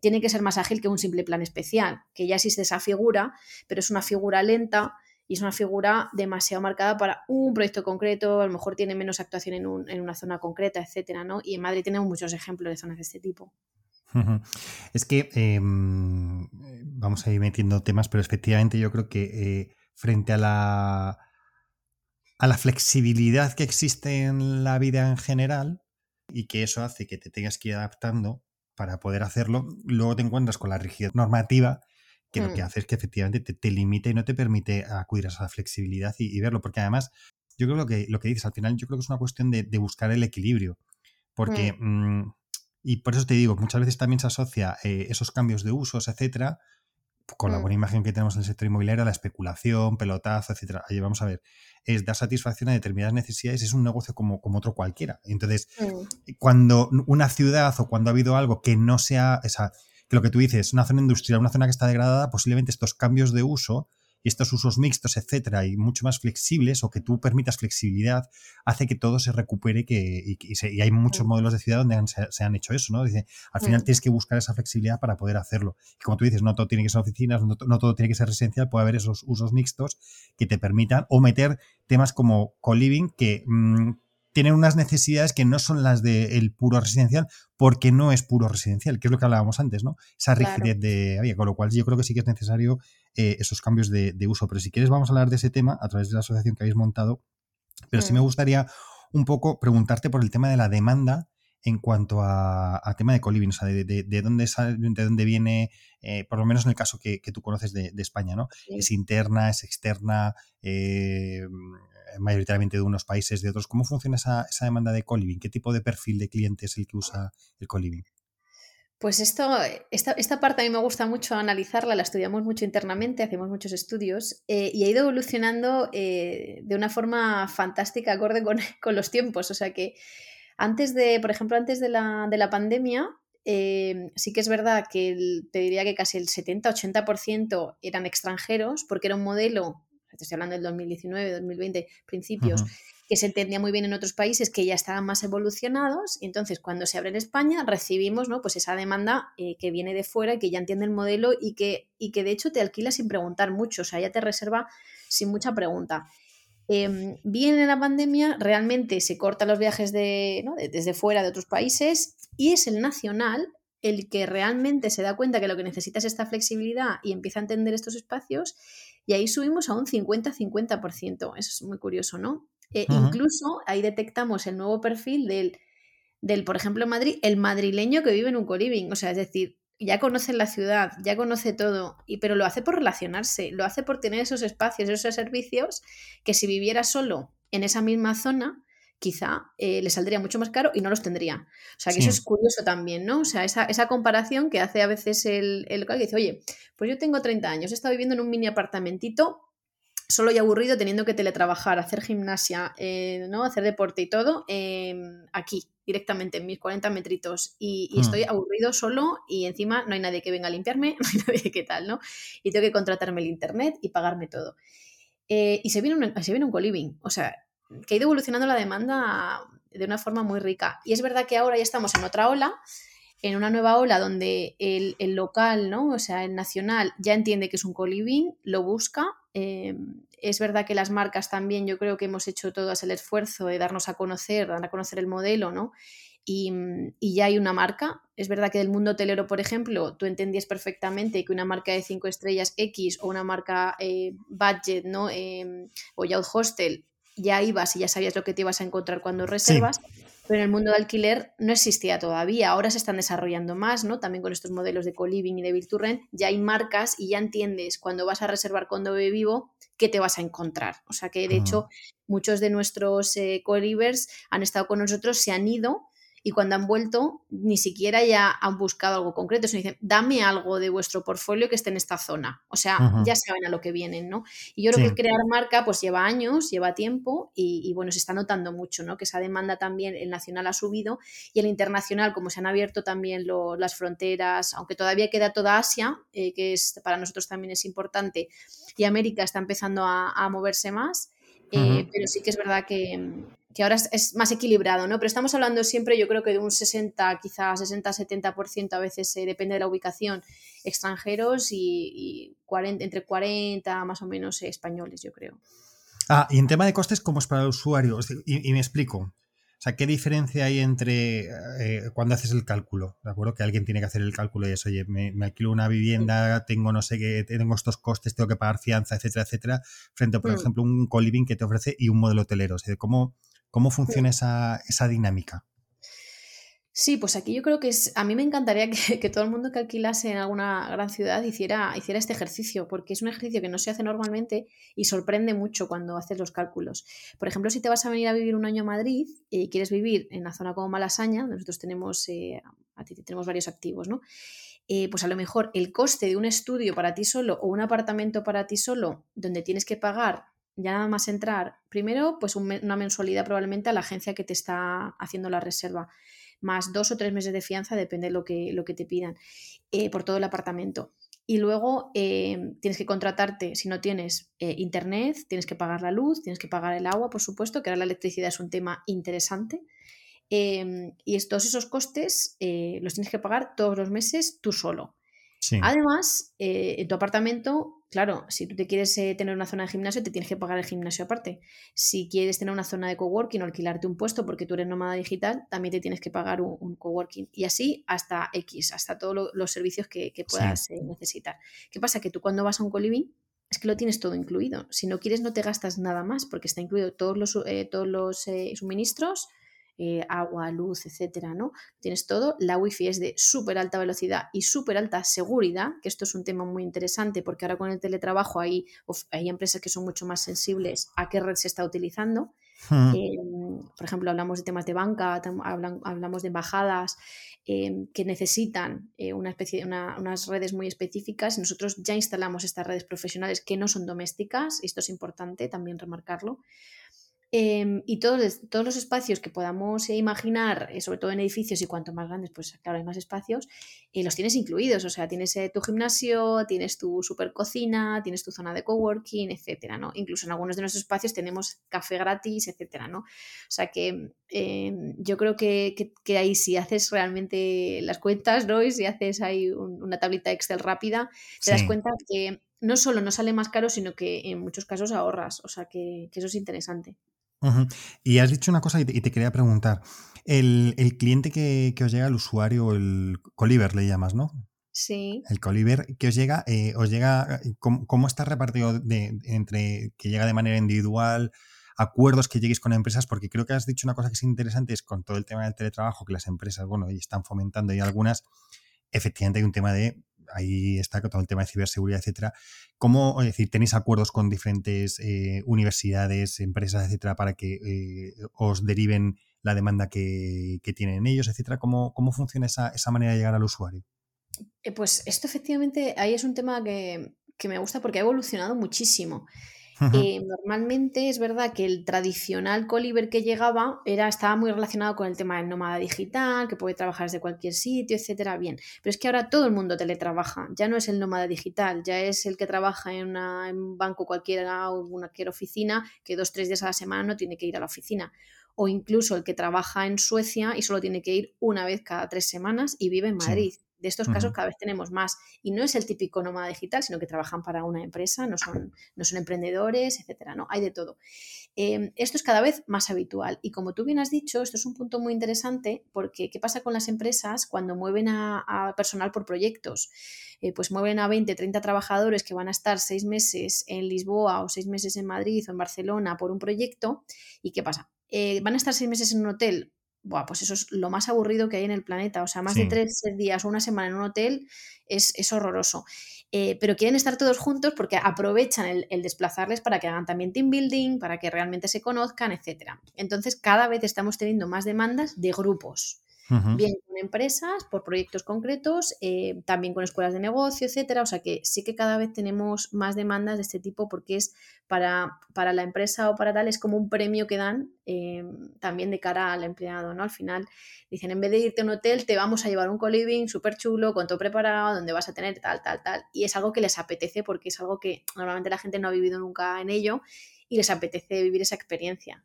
tiene que ser más ágil que un simple plan especial, que ya existe esa figura, pero es una figura lenta y es una figura demasiado marcada para un proyecto concreto, a lo mejor tiene menos actuación en, un, en una zona concreta, etcétera, ¿no? Y en Madrid tenemos muchos ejemplos de zonas de este tipo. Es que em, vamos a ir metiendo temas, pero efectivamente yo creo que eh, frente a la, a la flexibilidad que existe en la vida en general y que eso hace que te tengas que ir adaptando para poder hacerlo, luego te encuentras con la rigidez normativa que lo que mm. hace es que efectivamente te, limita y no te permite acudir a esa flexibilidad y, verlo, porque además yo creo que lo que dices al final, yo creo que es una cuestión de, buscar el equilibrio, porque... Mm. Mm, y por eso te digo, muchas veces también se asocia eh, esos cambios de usos, etcétera, con la buena imagen que tenemos en el sector inmobiliario, la especulación, pelotazo, etcétera. Ahí vamos a ver, es dar satisfacción a determinadas necesidades, es un negocio como, como otro cualquiera. Entonces, mm. cuando una ciudad o cuando ha habido algo que no sea, esa, que lo que tú dices, una zona industrial, una zona que está degradada, posiblemente estos cambios de uso y estos usos mixtos, etcétera, y mucho más flexibles o que tú permitas flexibilidad, hace que todo se recupere que, y, hay muchos modelos de ciudad donde se, han hecho eso, ¿no? Dice, al final tienes que buscar esa flexibilidad para poder hacerlo. Y como tú dices, no todo tiene que ser oficinas, no, todo tiene que ser residencial, puede haber esos usos mixtos que te permitan o meter temas como co-living que... Mm, tienen unas necesidades que no son las del puro residencial, porque no es puro residencial, que es lo que hablábamos antes, ¿no? Esa rigidez de con lo cual yo creo que sí que es necesario eh, esos cambios de, uso. Pero si quieres, vamos a hablar de ese tema a través de la asociación que habéis montado. Pero sí me mm. gustaría un poco preguntarte por el tema de la demanda en cuanto a, tema de coliving, o sea, de, dónde sale, de dónde viene, eh, por lo menos en el caso que, tú conoces de, España, ¿no? ¿Es interna, es externa, eh, mayoritariamente de unos países, de otros? ¿Cómo funciona esa, esa demanda de coliving? ¿Qué tipo de perfil de cliente es el que usa el coliving? Pues esto, esta, esta, parte a mí me gusta mucho analizarla, la estudiamos mucho internamente, hacemos muchos estudios eh, y ha ido evolucionando eh, de una forma fantástica, acorde con, [LAUGHS] los tiempos. O sea que antes de, por ejemplo, antes de la, de la pandemia, eh, sí que es verdad que te diría que casi el 70-80% eran extranjeros, porque era un modelo, estoy hablando del 2019, 2020, principios, que se entendía muy bien en otros países que ya estaban más evolucionados. Y entonces, cuando se abre en España, recibimos ¿no? pues esa demanda eh, que viene de fuera y que ya entiende el modelo y que, y que de hecho te alquila sin preguntar mucho, o sea, ya te reserva sin mucha pregunta. Eh, bien en la pandemia, realmente se cortan los viajes de, desde fuera de otros países y es el nacional el que realmente se da cuenta que lo que necesita es esta flexibilidad y empieza a entender estos espacios y ahí subimos a un 50-50%. Eso es muy curioso, ¿no? Eh, incluso ahí detectamos el nuevo perfil del, del, por ejemplo, en Madrid, el madrileño que vive en un coliving. O sea, es decir, ya conoce la ciudad, ya conoce todo, y, pero lo hace por relacionarse, lo hace por tener esos espacios, esos servicios que si viviera solo en esa misma zona, quizá eh, le saldría mucho más caro y no los tendría. O sea, que eso es curioso también, ¿no? O sea, esa, comparación que hace a veces el, el local que dice, oye, pues yo tengo 30 años, he estado viviendo en un mini apartamentito solo y aburrido teniendo que teletrabajar, hacer gimnasia, eh, ¿no? hacer deporte y todo em, aquí, directamente en mis 40 metritos. Y, hmm. estoy aburrido solo y encima no hay nadie que venga a limpiarme, [LAUGHS] no hay nadie que tal, ¿no? Y tengo que contratarme el internet y pagarme todo. Eh, y se viene, un, se viene un co-living. O sea, que ha ido evolucionando la demanda de una forma muy rica. Y es verdad que ahora ya estamos en otra ola en una nueva ola donde el, local, ¿no? O sea, el nacional ya entiende que es un co-living, lo busca. Em, es verdad que las marcas también, yo creo que hemos hecho todas el esfuerzo de darnos a conocer, dar a conocer el modelo, ¿no? Y, ya hay una marca. Es verdad que del mundo hotelero, por ejemplo, tú entendías perfectamente que una marca de 5 estrellas X o una marca eh, budget, ¿no? Em, o Yacht Hostel, ya ibas y ya sabías lo que te ibas a encontrar cuando reservas pero en el mundo de alquiler no existía todavía. Ahora se están desarrollando más, ¿no? También con estos modelos de co-living y de build ya hay marcas y ya entiendes cuando vas a reservar con Dove Vivo qué te vas a encontrar. O sea que, de hecho, muchos de nuestros eh, co-livers han estado con nosotros, se han ido y cuando han vuelto ni siquiera ya han buscado algo concreto, sino dicen, dame algo de vuestro portfolio que esté en esta zona. O sea, ya saben a lo que vienen, ¿no? Y yo creo que crear marca pues lleva años, lleva tiempo y, bueno, se está notando mucho, ¿no? Que esa demanda también, el nacional ha subido y el internacional, como se han abierto también las fronteras, aunque todavía queda toda Asia, eh, que es, para nosotros también es importante, y América está empezando a, moverse más, eh, pero sí que es verdad que que ahora es, más equilibrado, ¿no? Pero estamos hablando siempre, yo creo que de un 60, quizás 60-70%, a veces eh, depende de la ubicación, extranjeros y, 40, entre 40 más o menos eh, españoles, yo creo. Ah, y en tema de costes, ¿cómo es para el usuario? Y, me explico. O sea, ¿qué diferencia hay entre eh, cuando haces el cálculo? ¿De acuerdo? Que alguien tiene que hacer el cálculo y es, oye, me, alquilo una vivienda, tengo no sé qué, tengo estos costes, tengo que pagar fianza, etcétera, etcétera, frente a, por mm. ejemplo, un co-living que te ofrece y un modelo hotelero. O sea, ¿cómo, ¿Cómo funciona esa, dinámica? Sí, pues aquí yo creo que es, a mí me encantaría [LAUGHS] que, todo el mundo que alquilase en alguna gran ciudad hiciera, hiciera este ejercicio, porque es un ejercicio que no se hace normalmente y sorprende mucho cuando haces los cálculos. Por ejemplo, si te vas a venir a vivir un año a Madrid y quieres vivir en la zona como Malasaña, nosotros tenemos, eh, tenemos varios activos, ¿no? Eh, pues a lo mejor el coste de un estudio para ti solo o un apartamento para ti solo, donde tienes que pagar ya nada más entrar, primero, pues una mensualidad probablemente a la agencia que te está haciendo la reserva, más dos o tres meses de fianza, depende de lo que, lo que te pidan, eh, por todo el apartamento. Y luego em, tienes que contratarte, si no tienes eh, internet, tienes que pagar la luz, tienes que pagar el agua, por supuesto, que ahora la electricidad es un tema interesante. Y todos esos costes eh, los tienes que pagar todos los meses tú solo. Además, en tu apartamento claro, si tú te quieres eh, tener una zona de gimnasio, te tienes que pagar el gimnasio aparte. Si quieres tener una zona de coworking o alquilarte un puesto porque tú eres nómada digital, también te tienes que pagar un, coworking. Y así hasta X, hasta todos los servicios que, puedas eh, necesitar. ¿Qué pasa? Que tú cuando vas a un co-living es que lo tienes todo incluido. Si no quieres, no te gastas nada más porque está incluido todos los, eh, todos los suministros eh, agua, luz, etcétera, ¿no? Tienes todo. La wifi es de súper alta velocidad y súper alta seguridad, que esto es un tema muy interesante porque ahora con el teletrabajo hay, hay empresas que son mucho más sensibles a qué red se está utilizando. Hmm. Em, por ejemplo, hablamos de temas de banca, hablamos de embajadas em, que necesitan eh, una especie, unas redes muy específicas. Nosotros ya instalamos estas redes profesionales que no son domésticas, y esto es importante también remarcarlo. Em, y todos, todos los espacios que podamos eh, imaginar, eh, sobre todo en edificios y cuanto más grandes, pues claro, hay más espacios, eh, los tienes incluidos. O sea, tienes tu gimnasio, tienes tu super cocina, tienes tu zona de coworking, etcétera, ¿no? Incluso en algunos de nuestros espacios tenemos café gratis, etcétera, ¿no? O sea que em, yo creo que, que, ahí si haces realmente las cuentas, ¿no? Y si haces ahí una tablita Excel rápida, te das cuenta que no solo no sale más caro, sino que en muchos casos ahorras. O sea que eso es interesante. Y has dicho una cosa y te, quería preguntar. El, cliente que, os llega, el usuario, el Coliver le llamas, ¿no? Sí. El Coliver que os llega, eh, os llega, eh, ¿cómo, está repartido entre que llega de manera individual, acuerdos que lleguéis con empresas? Porque creo que has dicho una cosa que es interesante, es con todo el tema del teletrabajo, que las empresas, bueno, y están fomentando y algunas efectivamente hay un tema de ahí está todo el tema de ciberseguridad, etcétera. ¿Cómo, es decir, tenéis acuerdos con diferentes eh, universidades, empresas, etcétera, para que eh, os deriven la demanda que, tienen ellos, etcétera? ¿Cómo, cómo funciona esa, esa, manera de llegar al usuario? Eh, pues esto efectivamente ahí es un tema que, que me gusta porque ha evolucionado muchísimo. Eh, normalmente es verdad que el tradicional Coliver que llegaba era, estaba muy relacionado con el tema del nómada digital, que puede trabajar desde cualquier sitio, etcétera. Bien, pero es que ahora todo el mundo teletrabaja. Ya no es el nómada digital, ya es el que trabaja en, un banco cualquiera o en una cualquier oficina que dos tres días a la semana no tiene que ir a la oficina. O incluso el que trabaja en Suecia y solo tiene que ir una vez cada tres semanas y vive en Madrid. De estos casos cada vez tenemos más. Y no es el típico nómada digital, sino que trabajan para una empresa, no son, no son emprendedores, etcétera. No, hay de todo. Em, esto es cada vez más habitual. Y como tú bien has dicho, esto es un punto muy interesante porque ¿qué pasa con las empresas cuando mueven a, personal por proyectos? Eh, pues mueven a 20, 30 trabajadores que van a estar seis meses en Lisboa o seis meses en Madrid o en Barcelona por un proyecto. ¿Y qué pasa? Eh, van a estar seis meses en un hotel pues eso es lo más aburrido que hay en el planeta. O sea, más de tres días o una semana en un hotel es, horroroso. Eh, pero quieren estar todos juntos porque aprovechan el, desplazarles para que hagan también team building, para que realmente se conozcan, etc. Entonces, cada vez estamos teniendo más demandas de grupos bien con empresas, por proyectos concretos, eh, también con escuelas de negocio, etcétera. O sea que sí que cada vez tenemos más demandas de este tipo porque es para, para la empresa o para tal, es como un premio que dan eh, también de cara al empleado, ¿no? Al final dicen, en vez de irte a un hotel, te vamos a llevar un co-living súper chulo, con todo preparado, donde vas a tener tal, tal, tal. Y es algo que les apetece porque es algo que normalmente la gente no ha vivido nunca en ello y les apetece vivir esa experiencia.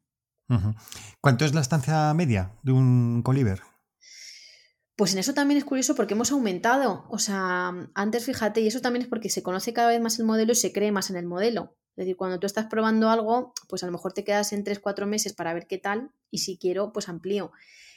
¿Cuánto es la estancia media de un Coliver? Pues en eso también es curioso porque hemos aumentado. O sea, antes fíjate, y eso también es porque se conoce cada vez más el modelo y se cree más en el modelo. Es decir, cuando tú estás probando algo, pues a lo mejor te quedas en 3-4 meses para ver qué tal y si quiero, pues amplío.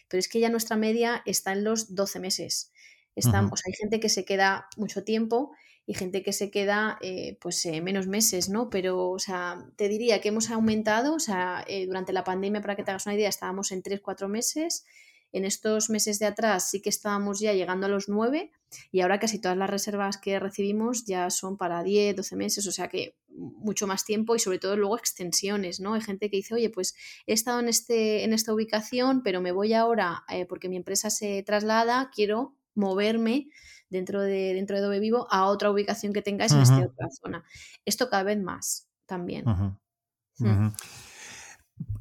Pero es que ya nuestra media está en los 12 meses. Estamos, hay gente que se queda mucho tiempo y gente que se queda eh, pues eh, menos meses, ¿no? Pero, o sea, te diría que hemos aumentado, o sea, eh, durante la pandemia, para que te hagas una idea, estábamos en 3-4 meses en estos meses de atrás sí que estábamos ya llegando a los 9 y ahora casi todas las reservas que recibimos ya son para 10, 12 meses, o sea que mucho más tiempo y sobre todo luego extensiones, ¿no? Hay gente que dice, oye, pues he estado en, este, en esta ubicación, pero me voy ahora eh, porque mi empresa se traslada, quiero moverme dentro de, dentro de Vivo a otra ubicación que tengáis en esta otra zona. Esto cada vez más también. Mm.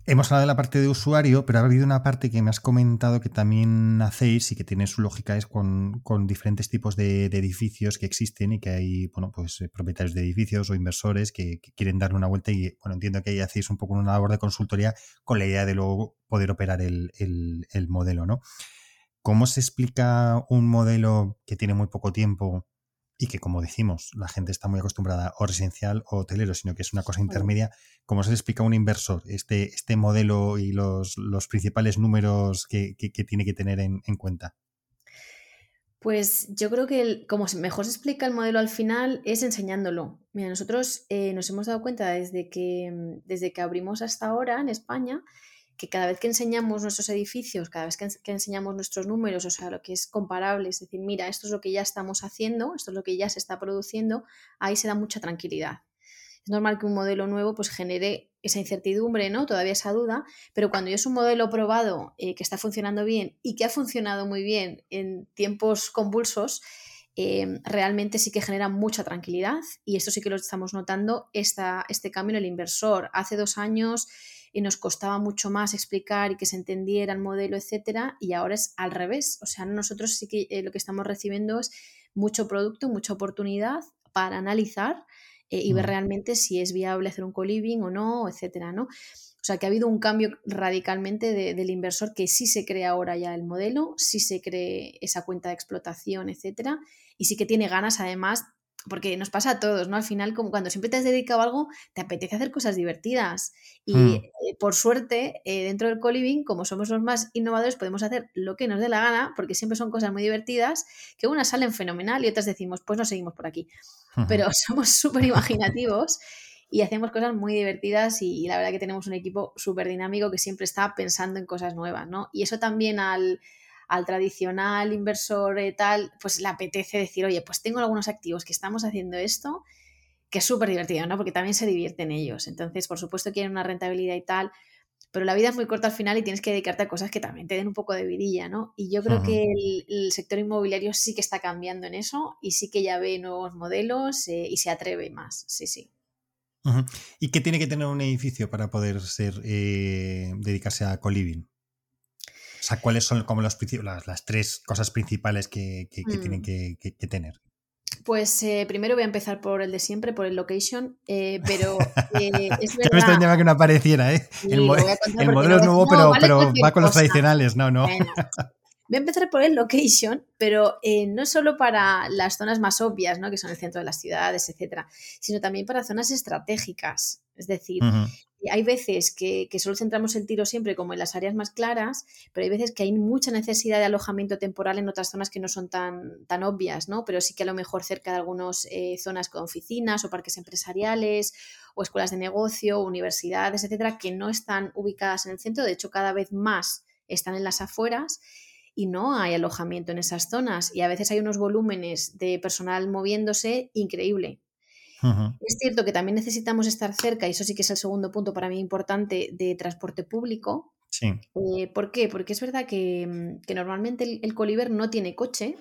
Hemos hablado de la parte de usuario, pero ha habido una parte que me has comentado que también hacéis y que tiene su lógica es con, diferentes tipos de, edificios que existen y que hay, bueno, pues eh, propietarios de edificios o inversores que, quieren dar una vuelta y, bueno, entiendo que ahí hacéis un poco una labor de consultoría con la idea de luego poder operar el, el modelo, ¿no? ¿Cómo se explica un modelo que tiene muy poco tiempo y que, como decimos, la gente está muy acostumbrada o residencial o hotelero, sino que es una cosa intermedia. ¿Cómo se le explica a un inversor este, este modelo y los, principales números que, tiene que tener en, cuenta? Pues yo creo que como mejor se explica el modelo al final es enseñándolo. Mira, nosotros eh, nos hemos dado cuenta desde que, desde que abrimos hasta ahora en España que cada vez que enseñamos nuestros edificios, cada vez que, enseñamos nuestros números, o sea, lo que es comparable, es decir, mira, esto es lo que ya estamos haciendo, esto es lo que ya se está produciendo, ahí se da mucha tranquilidad. Es normal que un modelo nuevo pues genere esa incertidumbre, ¿no? Todavía esa duda, pero cuando ya es un modelo probado eh, que está funcionando bien y que ha funcionado muy bien en tiempos convulsos, eh, realmente sí que genera mucha tranquilidad y esto sí que lo estamos notando, este cambio en el inversor. Hace dos años y nos costaba mucho más explicar y que se entendiera el modelo, etcétera, y ahora es al revés. O sea, nosotros sí que eh, lo que estamos recibiendo es mucho producto, mucha oportunidad para analizar eh, y ver realmente si es viable hacer un co-living o no, etcétera, ¿no? O sea, que ha habido un cambio radicalmente del inversor que sí se cree ahora ya el modelo, sí se cree esa cuenta de explotación, etcétera, y sí que tiene ganas además porque nos pasa a todos, ¿no? Al final, como cuando siempre te has dedicado a algo, te apetece hacer cosas divertidas. Y hmm. eh, por suerte, eh, dentro del co-living, como somos los más innovadores, podemos hacer lo que nos dé la gana, porque siempre son cosas muy divertidas, que unas salen fenomenal y otras decimos, pues no seguimos por aquí. Pero [LAUGHS] somos súper imaginativos y hacemos cosas muy divertidas y, la verdad que tenemos un equipo súper dinámico que siempre está pensando en cosas nuevas, ¿no? Y eso también al al tradicional inversor eh, tal, pues le apetece decir, oye, pues tengo algunos activos que estamos haciendo esto, que es súper divertido, ¿no? Porque también se divierten ellos. Entonces, por supuesto, quieren una rentabilidad y tal, pero la vida es muy corta al final y tienes que dedicarte a cosas que también te den un poco de vidilla, ¿no? Y yo creo que el, sector inmobiliario sí que está cambiando en eso y sí que ya ve nuevos modelos eh, y se atreve más, sí, sí. ¿Y qué tiene que tener un edificio para poder ser eh, dedicarse a co-living? O sea, ¿cuáles son como los, las, las tres cosas principales que, tienen mm. que, tener? Pues eh, primero voy a empezar por el de siempre, por el location, eh, pero [LAUGHS] es verdad. me extrañaba que no apareciera, ¿eh? el, modelo es nuevo, pero, pero va con los tradicionales, no, no. Voy a empezar por el location, pero eh, no solo para las zonas más obvias, ¿no? que son el centro de las ciudades, etcétera, sino también para zonas estratégicas. Es decir, hay veces que, solo centramos el tiro siempre como en las áreas más claras, pero hay veces que hay mucha necesidad de alojamiento temporal en otras zonas que no son tan, tan obvias, ¿no? pero sí que a lo mejor cerca de algunas eh, zonas con oficinas o parques empresariales o escuelas de negocio, universidades, etcétera, que no están ubicadas en el centro. De hecho, cada vez más están en las afueras y no hay alojamiento en esas zonas y a veces hay unos volúmenes de personal moviéndose increíble. Es cierto que también necesitamos estar cerca, y eso sí que es el segundo punto para mí importante, de transporte público. Sí. Eh, ¿Por qué? Porque es verdad que, mm, normalmente el, el, Coliver no tiene coche,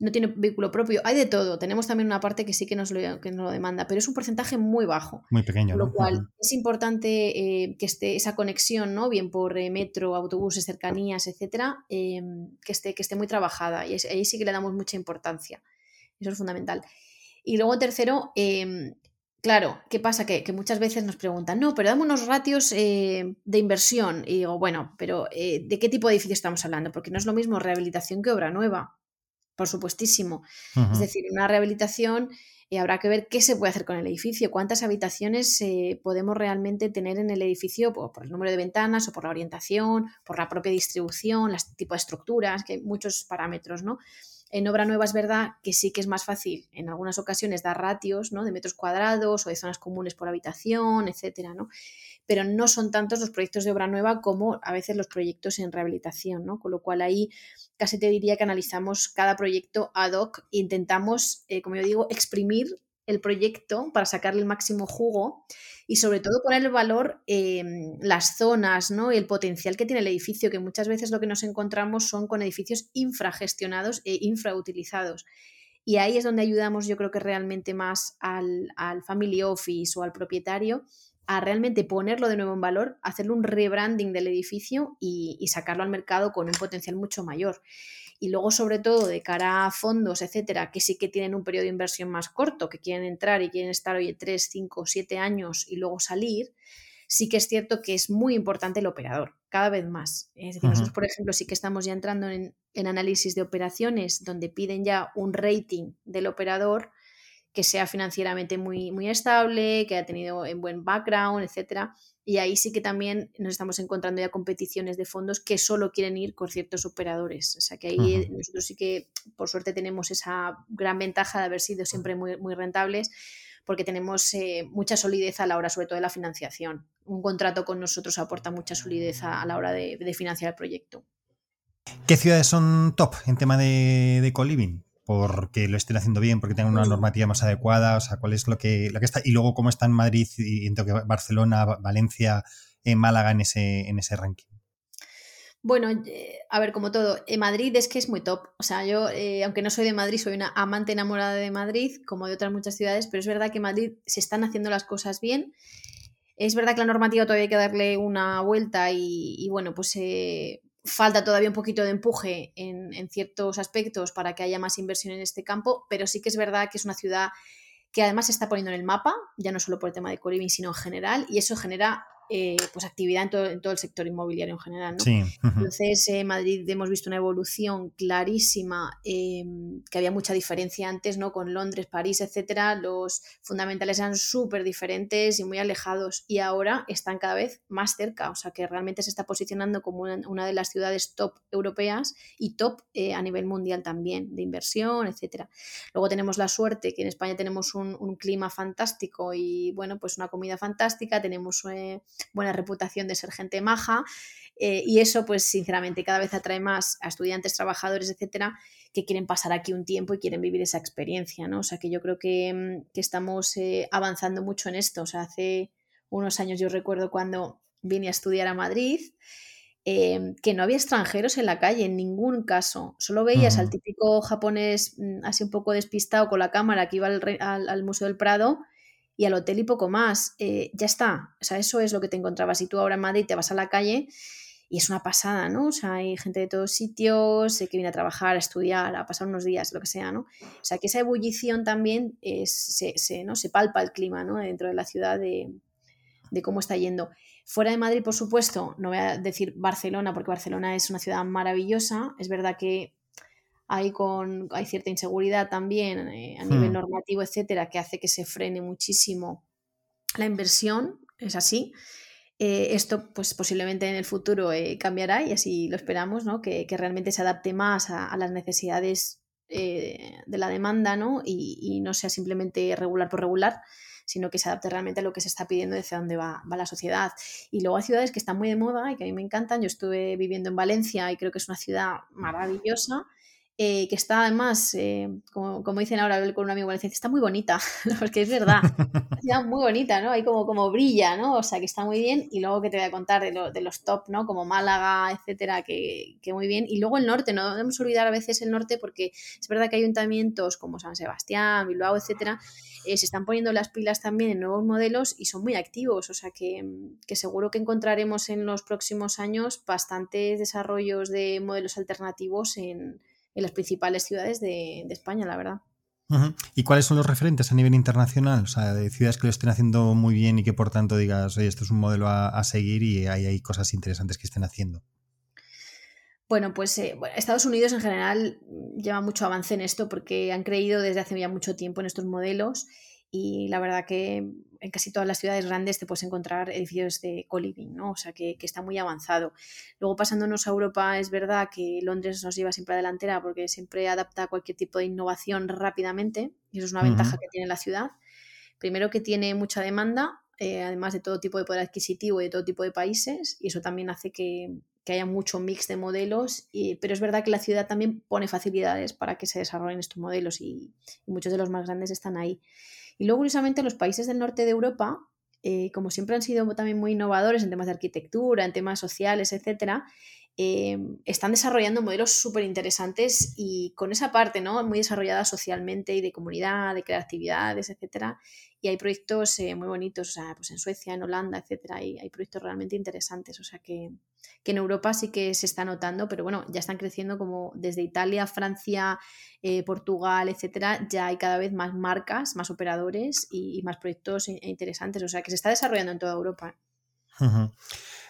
no tiene vehículo propio. Hay de todo. Tenemos también una parte que sí que nos lo, que nos lo demanda, pero es un porcentaje muy bajo. Muy pequeño. Lo cual es importante eh, que esté esa conexión, ¿no? Bien por eh, metro, autobuses, cercanías, etcétera, em, que, esté, que esté muy trabajada. Y ahí sí que le damos mucha importancia. Eso es fundamental. Y luego, tercero, em, Claro, ¿qué pasa? Que, que, muchas veces nos preguntan, no, pero dame unos ratios eh, de inversión. Y digo, bueno, pero ¿de qué tipo de edificio estamos hablando? Porque no es lo mismo rehabilitación que obra nueva por supuestísimo. Es decir, una rehabilitación eh, habrá que ver qué se puede hacer con el edificio, cuántas habitaciones eh, podemos realmente tener en el edificio por, el número de ventanas o por la orientación, por la propia distribución, las tipo de estructuras, que hay muchos parámetros, ¿no? En obra nueva es verdad que sí que es más fácil en algunas ocasiones dar ratios ¿no? de metros cuadrados o de zonas comunes por habitación, etcétera, ¿no? pero no son tantos los proyectos de obra nueva como a veces los proyectos en rehabilitación, ¿no? Con lo cual ahí casi te diría que analizamos cada proyecto ad hoc e intentamos, eh, como yo digo, exprimir el proyecto para sacarle el máximo jugo y sobre todo poner el valor las zonas ¿no? y el potencial que tiene el edificio, que muchas veces lo que nos encontramos son con edificios infragestionados e infrautilizados. Y ahí es donde ayudamos yo creo que realmente más al, al family office o al propietario a realmente ponerlo de nuevo en valor, hacerle un rebranding del edificio y, sacarlo al mercado con un potencial mucho mayor. Y luego, sobre todo, de cara a fondos, etcétera, que sí que tienen un periodo de inversión más corto, que quieren entrar y quieren estar, hoy 3, 5, 7 años y luego salir, sí que es cierto que es muy importante el operador, cada vez más. Es decir, nosotros, por ejemplo, sí que estamos ya entrando en, en análisis de operaciones donde piden ya un rating del operador que sea financieramente muy, muy estable, que haya tenido un buen background, etcétera. Y ahí sí que también nos estamos encontrando ya competiciones de fondos que solo quieren ir con ciertos operadores. O sea que ahí nosotros sí que, por suerte, tenemos esa gran ventaja de haber sido siempre muy, muy rentables porque tenemos eh, mucha solidez a la hora, sobre todo de la financiación. Un contrato con nosotros aporta mucha solidez a, la hora de, financiar el proyecto. ¿Qué ciudades son top en tema de, de co-living? Porque lo estén haciendo bien, porque tengan una normativa más adecuada, o sea, cuál es lo que, lo que está, y luego cómo está en Madrid y en Barcelona, Valencia, en Málaga en ese, en ese ranking. Bueno, eh, a ver, como todo, en Madrid es que es muy top. O sea, yo, eh, aunque no soy de Madrid, soy una amante enamorada de Madrid, como de otras muchas ciudades, pero es verdad que en Madrid se están haciendo las cosas bien. Es verdad que la normativa todavía hay que darle una vuelta y, bueno, pues eh, falta todavía un poquito de empuje en, ciertos aspectos para que haya más inversión en este campo, pero sí que es verdad que es una ciudad que además se está poniendo en el mapa, ya no solo por el tema de co sino en general, y eso genera eh, pues actividad en todo, en todo, el sector inmobiliario en general. ¿no? Entonces, en Madrid hemos visto una evolución clarísima, em, que había mucha diferencia antes, ¿no? Con Londres, París, etcétera, los fundamentales eran súper diferentes y muy alejados, y ahora están cada vez más cerca, o sea que realmente se está posicionando como una, de las ciudades top europeas y top eh, a nivel mundial también, de inversión, etcétera. Luego tenemos la suerte que en España tenemos un, clima fantástico y, bueno, pues una comida fantástica, tenemos... Eh, buena reputación de ser gente maja. Eh, y eso, pues sinceramente, cada vez atrae más a estudiantes, trabajadores, etcétera, que quieren pasar aquí un tiempo y quieren vivir esa experiencia, ¿no? O sea, que yo creo que, mm, estamos eh, avanzando mucho en esto. O sea, hace unos años yo recuerdo cuando vine a estudiar a Madrid, em, que no había extranjeros en la calle, en ningún caso. Solo veías al típico japonés mm, así un poco despistado con la cámara que iba al, Museo del Prado y al hotel y poco más. Eh, ya está. O sea, eso es lo que te encontrabas. Si tú ahora en Madrid te vas a la calle y es una pasada, ¿no? O sea, hay gente de todos sitios eh, que viene a trabajar, a estudiar, a pasar unos días, lo que sea, ¿no? O sea, que esa ebullición también se, ¿no? se palpa el clima, ¿no? Dentro de la ciudad de, cómo está yendo. Fuera de Madrid, por supuesto, no voy a decir Barcelona, porque Barcelona es una ciudad maravillosa. Es verdad que hay, con, hay cierta inseguridad también eh, a nivel hmm. normativo, etcétera, que hace que se frene muchísimo la inversión, es así. Eh, esto pues posiblemente en el futuro eh, cambiará y así lo esperamos, ¿no? que, realmente se adapte más a, las necesidades eh, de la demanda ¿no? Y, no sea simplemente regular por regular, sino que se adapte realmente a lo que se está pidiendo desde dónde va, va, la sociedad. Y luego hay ciudades que están muy de moda y que a mí me encantan. Yo estuve viviendo en Valencia y creo que es una ciudad maravillosa eh, que está además, eh, como, como, dicen ahora con un amigo valenciano, está muy bonita, [LAUGHS] porque es verdad, [LAUGHS] está muy bonita, ¿no? Hay como, como brilla, ¿no? O sea, que está muy bien. Y luego que te voy a contar de, de los top, ¿no? Como Málaga, etcétera, que, que, muy bien. Y luego el norte, no debemos olvidar a veces el norte porque es verdad que hay ayuntamientos como San Sebastián, Bilbao, etcétera, eh, se están poniendo las pilas también en nuevos modelos y son muy activos. O sea, que, que seguro que encontraremos en los próximos años bastantes desarrollos de modelos alternativos en en las principales ciudades de, España, la verdad. ¿Y cuáles son los referentes a nivel internacional? O sea, de ciudades que lo estén haciendo muy bien y que por tanto digas, oye, esto es un modelo a, seguir y hay, hay, cosas interesantes que estén haciendo. Bueno, pues eh, Estados Unidos en general lleva mucho avance en esto porque han creído desde hace ya mucho tiempo en estos modelos y la verdad que en casi todas las ciudades grandes te puedes encontrar edificios de co-living, ¿no? O sea, que, está muy avanzado. Luego pasándonos a Europa, es verdad que Londres nos lleva siempre a delantera porque siempre adapta cualquier tipo de innovación rápidamente y eso es una ventaja que tiene la ciudad. Primero que tiene mucha demanda, eh, además de todo tipo de poder adquisitivo y de todo tipo de países, y eso también hace que, haya mucho mix de modelos, pero es verdad que la ciudad también pone facilidades para que se desarrollen estos modelos y muchos de los más grandes están ahí. Y luego, curiosamente, los países del norte de Europa, eh, como siempre han sido también muy innovadores en temas de arquitectura, en temas sociales, etcétera, eh, están desarrollando modelos súper interesantes y con esa parte ¿no? muy desarrollada socialmente y de comunidad, de creatividades, etcétera. Y hay proyectos eh, muy bonitos, o sea, pues en Suecia, en Holanda, etcétera, y hay proyectos realmente interesantes. O sea que, que, en Europa sí que se está notando, pero bueno, ya están creciendo como desde Italia, Francia, eh, Portugal, etcétera, ya hay cada vez más marcas, más operadores y, más proyectos interesantes. O sea que se está desarrollando en toda Europa.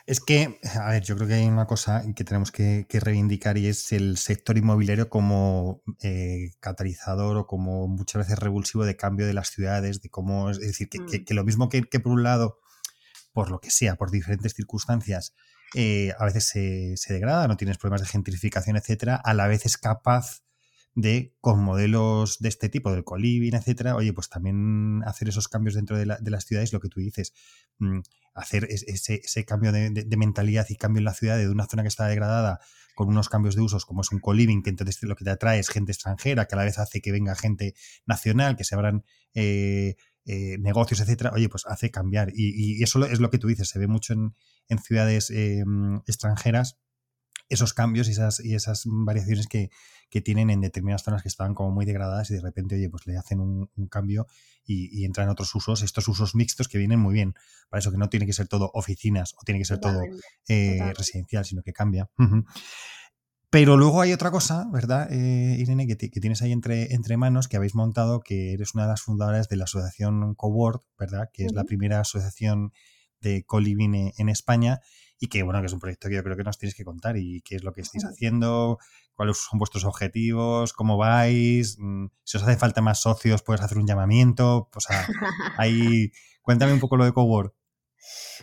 Es que, a ver, yo creo que hay una cosa que tenemos que, reivindicar y es el sector inmobiliario como eh, catalizador o como muchas veces revulsivo de cambio de las ciudades, de cómo, es decir, que, mm. lo mismo que, por un lado, por lo que sea, por diferentes circunstancias, eh, a veces se, se, degrada, no tienes problemas de gentrificación, etcétera, a la vez es capaz de, con modelos de este tipo, del coliving, etcétera, oye, pues también hacer esos cambios dentro de, las ciudades, lo que tú dices, mm, hacer ese, cambio de, mentalidad y cambio en la ciudad de una zona que está degradada con unos cambios de usos como es un coliving, que entonces lo que te atrae es gente extranjera, que a la vez hace que venga gente nacional, que se abran eh, eh, negocios, etcétera, oye, pues hace cambiar. Y, eso es lo que tú dices, se ve mucho en, ciudades em, extranjeras esos cambios y esas, y esas variaciones que, tienen en determinadas zonas que estaban como muy degradadas y de repente, oye, pues le hacen un, cambio y, entran otros usos, estos usos mixtos que vienen muy bien. Para eso que no tiene que ser todo oficinas o tiene que ser todo eh, residencial, sino que cambia. Pero luego hay otra cosa, ¿verdad, eh, Irene, que, tienes ahí entre, entre manos, que habéis montado, que eres una de las fundadoras de la asociación Cowork, ¿verdad? Que es la primera asociación de co-living en España y que bueno, que es un proyecto que yo creo que nos tienes que contar y qué es lo que estáis haciendo, cuáles son vuestros objetivos, cómo vais, mm, si os hace falta más socios, puedes hacer un llamamiento, o sea, ahí [LAUGHS] cuéntame un poco lo de Cowork.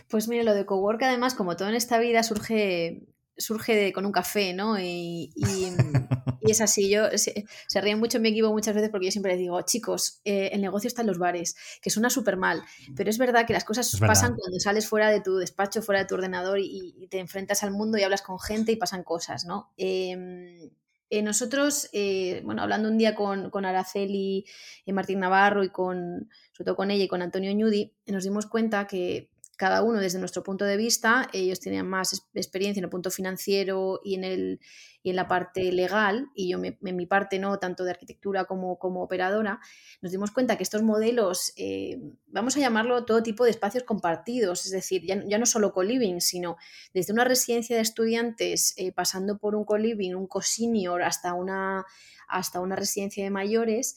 Pues mire, lo de Cowork además, como todo en esta vida, surge surge con un café, ¿no? Y, [LAUGHS] es así, yo se, ríen mucho mi equipo muchas veces porque yo siempre les digo, chicos, eh, el negocio está en los bares, que suena súper mal, pero es verdad que las cosas pasan cuando sales fuera de tu despacho, fuera de tu ordenador y, te enfrentas al mundo y hablas con gente y pasan cosas, ¿no? Em, eh, nosotros, eh, bueno, hablando un día con, con Araceli, Martín Navarro y con, sobre todo con ella y con Antonio Ñudi, nos dimos cuenta que cada uno desde nuestro punto de vista, ellos tenían más experiencia en el punto financiero y en, el, y en la parte legal, y yo en mi parte no, tanto de arquitectura como, como operadora, nos dimos cuenta que estos modelos, eh, vamos a llamarlo todo tipo de espacios compartidos, es decir, ya, ya no solo co-living, sino desde una residencia de estudiantes, eh, pasando por un co-living, un co-senior, hasta una, hasta una residencia de mayores,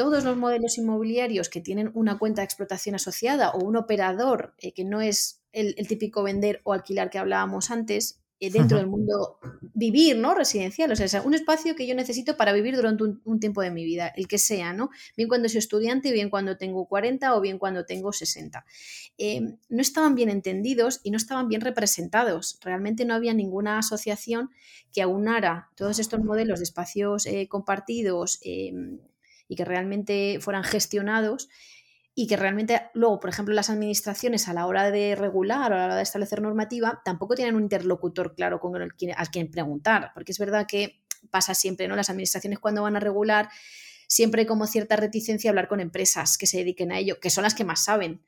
todos los modelos inmobiliarios que tienen una cuenta de explotación asociada o un operador eh, que no es el, típico vender o alquilar que hablábamos antes, eh, dentro del mundo vivir, ¿no? Residencial, o sea, un espacio que yo necesito para vivir durante un, tiempo de mi vida, el que sea, ¿no? Bien cuando soy estudiante, bien cuando tengo 40 o bien cuando tengo 60. Em, no estaban bien entendidos y no estaban bien representados. Realmente no había ninguna asociación que aunara todos estos modelos de espacios eh, compartidos, em, y que realmente fueran gestionados y que realmente luego, por ejemplo, las administraciones a la hora de regular o a la hora de establecer normativa tampoco tienen un interlocutor claro con el, al quien preguntar, porque es verdad que pasa siempre, ¿no? Las administraciones cuando van a regular siempre hay como cierta reticencia a hablar con empresas que se dediquen a ello, que son las que más saben.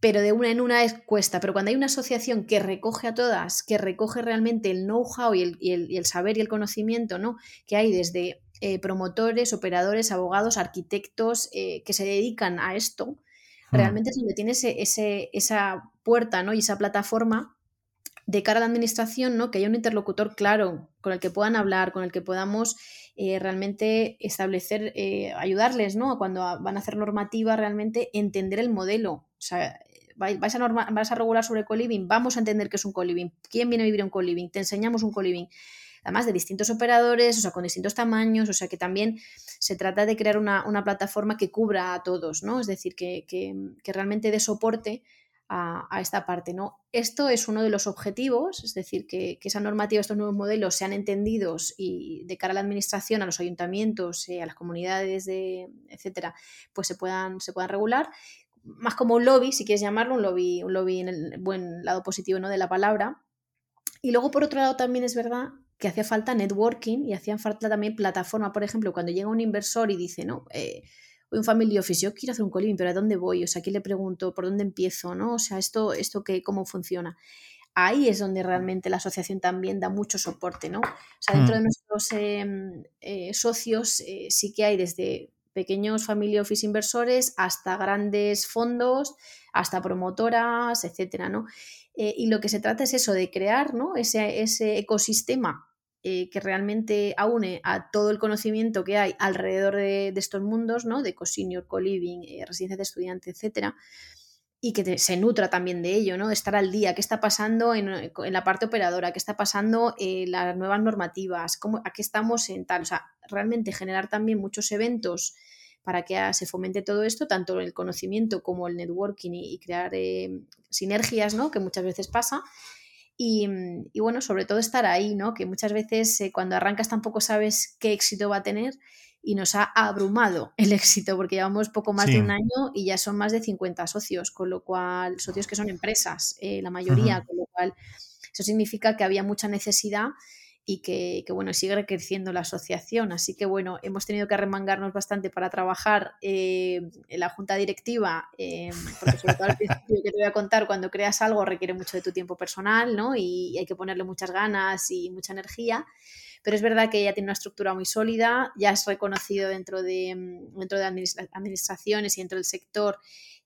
Pero de una en una es cuesta. Pero cuando hay una asociación que recoge a todas, que recoge realmente el know-how y el, y el, saber y el conocimiento ¿no? que hay desde eh, promotores, operadores, abogados, arquitectos eh, que se dedican a esto, hmm. realmente es donde tiene ese, esa puerta ¿no? y esa plataforma de cara a la administración, ¿no? que haya un interlocutor claro con el que puedan hablar, con el que podamos eh, realmente establecer, ayudarles ¿no? cuando van a hacer normativa, realmente entender el modelo. O sea, vais a, norma, a regular sobre co-living, vamos a entender qué es un co-living, quién viene a vivir un co-living, te enseñamos un co-living además de distintos operadores, o sea, con distintos tamaños, o sea, que también se trata de crear una, plataforma que cubra a todos, ¿no? Es decir, que, realmente dé soporte a, esta parte, ¿no? Esto es uno de los objetivos, es decir, que, esa normativa, estos nuevos modelos sean entendidos y de cara a la administración, a los ayuntamientos, eh, a las comunidades, de, etcétera, pues se puedan, se puedan regular más como un lobby, si quieres llamarlo, un lobby, un lobby en el buen lado positivo ¿no? de la palabra. Y luego, por otro lado, también es verdad que hacía falta networking y hacían falta también plataforma. Por ejemplo, cuando llega un inversor y dice, no, eh, un family office, yo quiero hacer un coliving, pero ¿a dónde voy? O sea, aquí le pregunto, ¿por dónde empiezo? ¿No? O sea, esto, esto que, ¿cómo funciona? Ahí es donde realmente la asociación también da mucho soporte, ¿no? O sea, dentro de mm. nuestros em, eh, socios eh, sí que hay desde pequeños family office inversores hasta grandes fondos, hasta promotoras, etcétera, ¿no? Eh, y lo que se trata es eso, de crear ¿no? ese, ecosistema eh, que realmente aúne a todo el conocimiento que hay alrededor de, estos mundos, ¿no? de co-senior, co-living, eh, residencia de estudiante, etcétera, y que se nutra también de ello, ¿no? de estar al día, qué está pasando en, en la parte operadora, qué está pasando en las nuevas normativas, cómo, a qué estamos en tal, o sea, realmente generar también muchos eventos para que se fomente todo esto, tanto el conocimiento como el networking y, crear eh, sinergias, ¿no? Que muchas veces pasa. Y, bueno, sobre todo estar ahí, ¿no? Que muchas veces eh, cuando arrancas tampoco sabes qué éxito va a tener y nos ha abrumado [LAUGHS] el éxito porque llevamos poco más de un año y ya son más de 50 socios, con lo cual, socios que son empresas, eh, la mayoría, con lo cual eso significa que había mucha necesidad y que, bueno, sigue creciendo la asociación. Así que bueno, hemos tenido que remangarnos bastante para trabajar eh, en la junta directiva, eh, porque sobre todo al principio que te voy a contar, cuando creas algo requiere mucho de tu tiempo personal, ¿no? Y, hay que ponerle muchas ganas y mucha energía. Pero es verdad que ella tiene una estructura muy sólida, ya es reconocido dentro de, dentro de administraciones y dentro del sector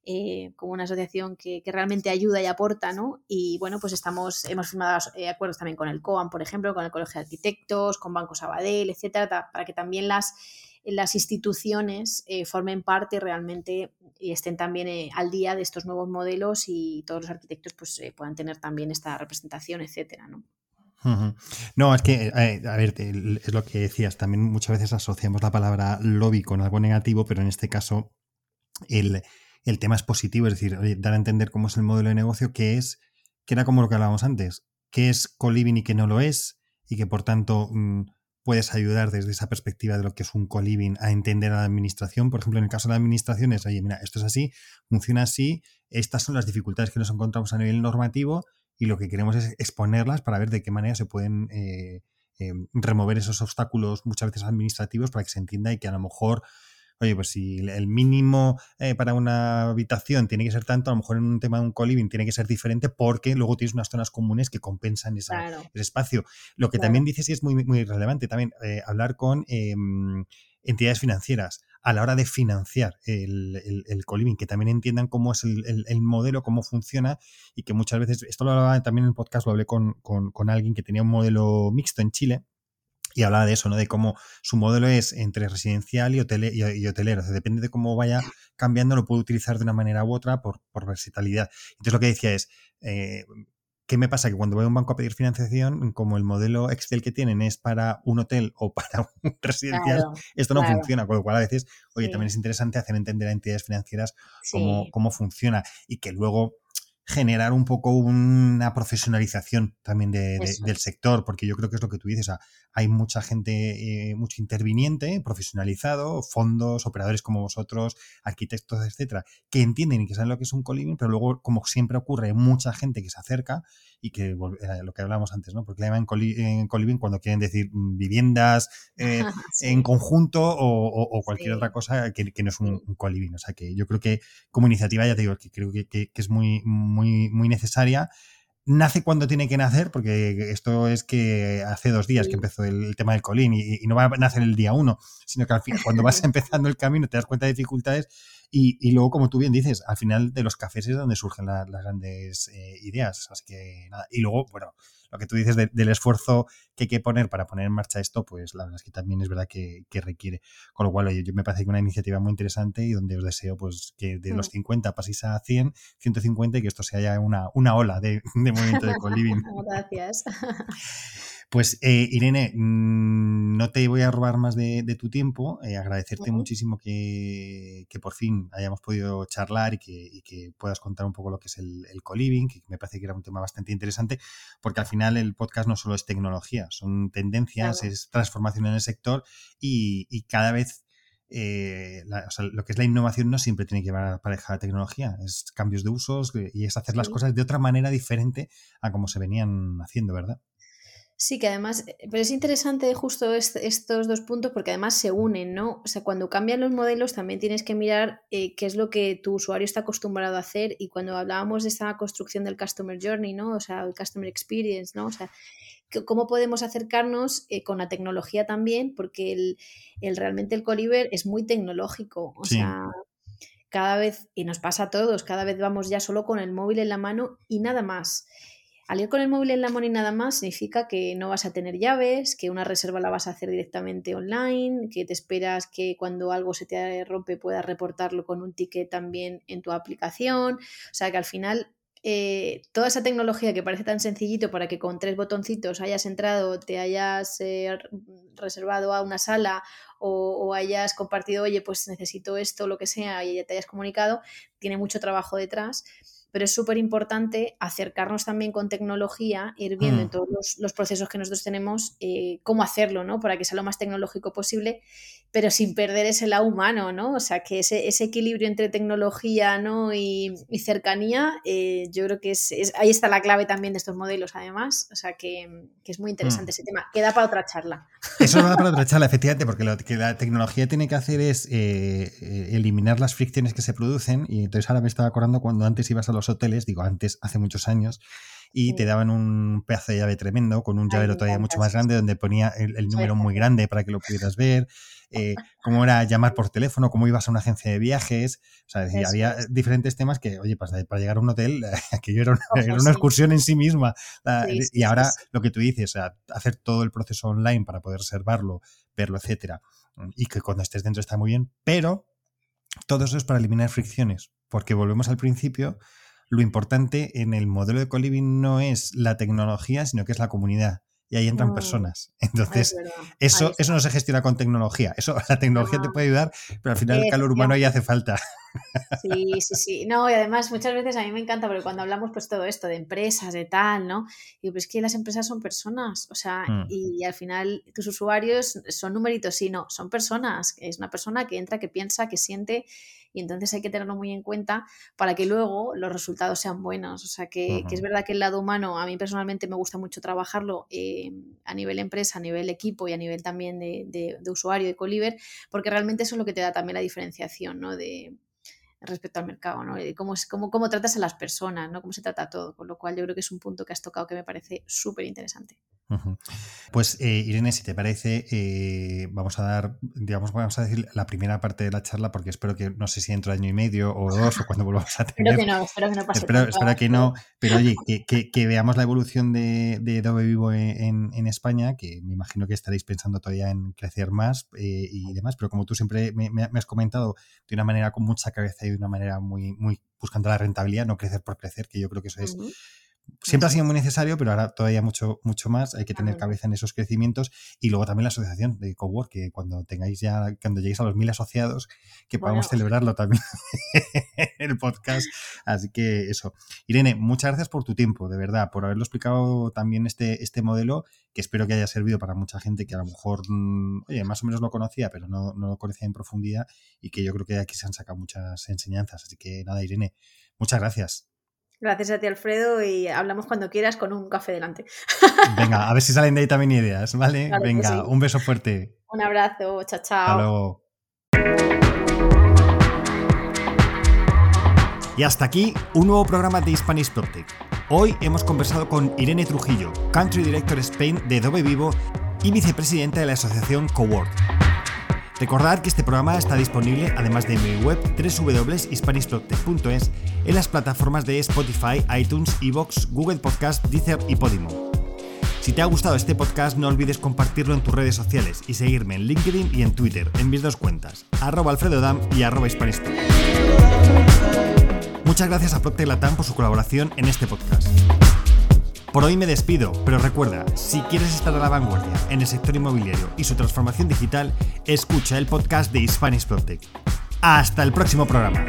eh, como una asociación que, realmente ayuda y aporta, ¿no? Y bueno, pues estamos, hemos firmado eh, acuerdos también con el COAM, por ejemplo, con el Colegio de Arquitectos, con Banco Sabadell, etcétera, para que también las, las instituciones eh, formen parte realmente y estén también al día de estos nuevos modelos y todos los arquitectos pues puedan tener también esta representación, etcétera, ¿no? No, es que, a ver, es lo que decías, también muchas veces asociamos la palabra lobby con algo negativo, pero en este caso el, el tema es positivo, es decir, dar a entender cómo es el modelo de negocio, que es, que era como lo que hablábamos antes, qué es co-living y qué no lo es, y que por tanto mm, puedes ayudar desde esa perspectiva de lo que es un co-living a entender a la administración. Por ejemplo, en el caso de la administración es, oye, mira, esto es así, funciona así, estas son las dificultades que nos encontramos a nivel normativo y lo que queremos es exponerlas para ver de qué manera se pueden eh, eh, remover esos obstáculos muchas veces administrativos para que se entienda y que a lo mejor oye, pues si el mínimo eh, para una habitación tiene que ser tanto, a lo mejor en un tema de un co-living tiene que ser diferente porque luego tienes unas zonas comunes que compensan ese espacio. Lo que también dices y es muy, muy relevante también, eh, hablar con em, entidades financieras a la hora de financiar el, el, co-living, que también entiendan cómo es el, modelo, cómo funciona y que muchas veces, esto lo hablaba también en el podcast, lo hablé con, con alguien que tenía un modelo mixto en Chile, y hablaba de eso, ¿no? De cómo su modelo es entre residencial y, y, hotelero. depende de cómo vaya cambiando, lo puedo utilizar de una manera u otra por, por versatilidad. Entonces lo que decía es, eh, ¿qué me pasa? Que cuando voy a un banco a pedir financiación, como el modelo Excel que tienen es para un hotel o para [LAUGHS] un residencial, esto no funciona. Con lo cual a veces, oye, también es interesante hacer entender a entidades financieras cómo, cómo funciona y que luego generar un poco una profesionalización también del sector, porque yo creo que es lo que tú dices, hay mucha gente, eh, mucho interviniente, profesionalizado, fondos, operadores como vosotros, arquitectos, etcétera, que entienden y que saben lo que es un coliving, pero luego, como siempre ocurre, mucha gente que se acerca y que, eh, lo que hablábamos antes, ¿no? Porque le llaman en coliving cuando quieren decir mm, viviendas eh, [LAUGHS] en conjunto o, cualquier otra cosa que, no es un, un, coliving. O sea, que yo creo que como iniciativa, ya te digo, que creo que, que es muy, muy, muy necesaria. Nace cuando tiene que nacer, porque esto es que hace dos días que empezó el, tema del colín y, no va a nacer el día uno, sino que al fin, cuando vas [LAUGHS] empezando el camino te das cuenta de dificultades y, luego, como tú bien dices, al final de los cafés es donde surgen las grandes eh, ideas. Así que nada. Y luego, bueno, lo que tú dices del esfuerzo que hay que poner para poner en marcha esto, pues la verdad es que también es verdad que, requiere. Con lo cual, oye, yo me parece que una iniciativa muy interesante y donde os deseo pues que de los 50 mm. paséis a 100, 150 y que esto sea ya una, una ola de, de movimiento de [LAUGHS] coliving. Gracias. [LAUGHS] Pues eh, Irene, mm, no te voy a robar más de, tu tiempo, eh, agradecerte muchísimo que, por fin hayamos podido charlar y que, puedas contar un poco lo que es el, el co-living, que me parece que era un tema bastante interesante, porque al final el podcast no solo es tecnología, son tendencias, es transformación en el sector y, cada vez eh, lo que es la innovación no siempre tiene que llevar pareja la tecnología, es cambios de usos y es hacer las cosas de otra manera diferente a como se venían haciendo, ¿verdad? Sí, que además, eh, pero es interesante justo estos dos puntos porque además se unen, ¿no? O sea, cuando cambian los modelos también tienes que mirar eh, qué es lo que tu usuario está acostumbrado a hacer y cuando hablábamos de esta construcción del Customer Journey, ¿no? O sea, el Customer Experience, ¿no? O sea, cómo podemos acercarnos eh, con la tecnología también porque el, realmente el Coliver es muy tecnológico, o sea, cada vez, y nos pasa a todos, cada vez vamos ya solo con el móvil en la mano y nada más. Al ir con el móvil en la mano y nada más significa que no vas a tener llaves, que una reserva la vas a hacer directamente online, que te esperas que cuando algo se te rompe puedas reportarlo con un ticket también en tu aplicación. O sea que al final eh, toda esa tecnología que parece tan sencillito para que con tres botoncitos hayas entrado, te hayas eh, reservado a una sala o, o, hayas compartido, oye, pues necesito esto, lo que sea, y te hayas comunicado, tiene mucho trabajo detrás pero es súper importante acercarnos también con tecnología, ir viendo en mm. todos los, procesos que nosotros tenemos eh, cómo hacerlo, ¿no? Para que sea lo más tecnológico posible, pero sin perder ese lado humano, ¿no? O sea, que ese, ese equilibrio entre tecnología ¿no? y, cercanía, eh, yo creo que es, ahí está la clave también de estos modelos, además. O sea, que, es muy interesante mm. ese tema. Queda para otra charla. Eso da para otra charla, [LAUGHS] efectivamente, porque lo que la tecnología tiene que hacer es eh, eliminar las fricciones que se producen. Y entonces ahora me estaba acordando cuando antes ibas a los hoteles, digo antes, hace muchos años, y te daban un pedazo de llave tremendo con un llavero todavía mucho más grande donde ponía el, número muy [LAUGHS] grande para que lo pudieras ver, eh, cómo era llamar por teléfono, cómo ibas a una agencia de viajes, o sea, había diferentes temas que, oye, para, para llegar a un hotel, [LAUGHS] aquello era una, una excursión en sí misma. y ahora lo que tú dices, hacer todo el proceso online para poder reservarlo, verlo, etcétera, y que cuando estés dentro está muy bien, pero todo eso es para eliminar fricciones, porque volvemos al principio, lo importante en el modelo de coliving no es la tecnología, sino que es la comunidad. Y ahí entran mm. personas. Entonces, eso, eso no se gestiona con tecnología. Eso, [LAUGHS] la tecnología te puede ayudar, pero al final el calor humano ahí hace falta. Sí, sí, sí. No, y además muchas veces a mí me encanta porque cuando hablamos pues todo esto de empresas, de tal, ¿no? Y pues que las empresas son personas, o sea, mm. y, al final tus usuarios son numeritos, sí, no, son personas. Es una persona que entra, que piensa, que siente y entonces hay que tenerlo muy en cuenta para que luego los resultados sean buenos. O sea, que, es verdad que el lado humano a mí personalmente me gusta mucho trabajarlo eh, a nivel empresa, a nivel equipo y a nivel también de, de, usuario de Coliver, porque realmente eso es lo que te da también la diferenciación, ¿no? De, respecto al mercado, ¿no? Cómo, es, cómo, cómo tratas a las personas, ¿no? Cómo se trata todo, con lo cual yo creo que es un punto que has tocado que me parece súper interesante. Pues eh, Irene, si te parece, eh, vamos a dar, digamos, vamos a decir la primera parte de la charla, porque espero que, no sé si dentro de año y medio o dos o cuando volvamos a [LAUGHS] tener. espero que no, espero que no pase. Espero, que no, pero oye, que, veamos la evolución de, de Dove Vivo en, España, que me imagino que estaréis pensando todavía en crecer más eh, y demás, pero como tú siempre me, has comentado de una manera con mucha cabeza y de una manera muy, muy buscando la rentabilidad, no crecer por crecer, que yo creo que eso es siempre ha sido muy necesario, pero ahora todavía mucho, mucho más. Hay que tener cabeza en esos crecimientos. Y luego también la asociación de Cowork, que cuando tengáis ya, cuando lleguéis a los mil asociados, que podamos celebrarlo también [LAUGHS] en el podcast. Así que eso. Irene, muchas gracias por tu tiempo, de verdad, por haberlo explicado también este, este modelo, que espero que haya servido para mucha gente que a lo mejor, mm, oye, más o menos lo conocía, pero no, no lo conocía en profundidad y que yo creo que aquí se han sacado muchas enseñanzas. Así que nada, Irene, muchas gracias. Gracias a ti, Alfredo, y hablamos cuando quieras con un café delante. [LAUGHS] Venga, a ver si salen de ahí también ideas, ¿vale? Venga, un beso fuerte. Un abrazo, chao, chao. Hasta luego. Y hasta aquí un nuevo programa de Spanish PropTech. Hoy hemos conversado con Irene Trujillo, Country Director Spain de Dove Vivo y vicepresidenta de la asociación Cowork. Recordad que este programa está disponible, además de en mi web www.hispanishprotect.es, en las plataformas de Spotify, iTunes, Evox, Google Podcast, Deezer y Podimo. Si te ha gustado este podcast, no olvides compartirlo en tus redes sociales y seguirme en LinkedIn y en Twitter, en mis dos cuentas, arroba alfredodam y arroba Muchas gracias a Procter Latam por su colaboración en este podcast. Por hoy me despido, pero recuerda, si quieres estar a la vanguardia en el sector inmobiliario y su transformación digital, escucha el podcast de Spanish Protect. Hasta el próximo programa.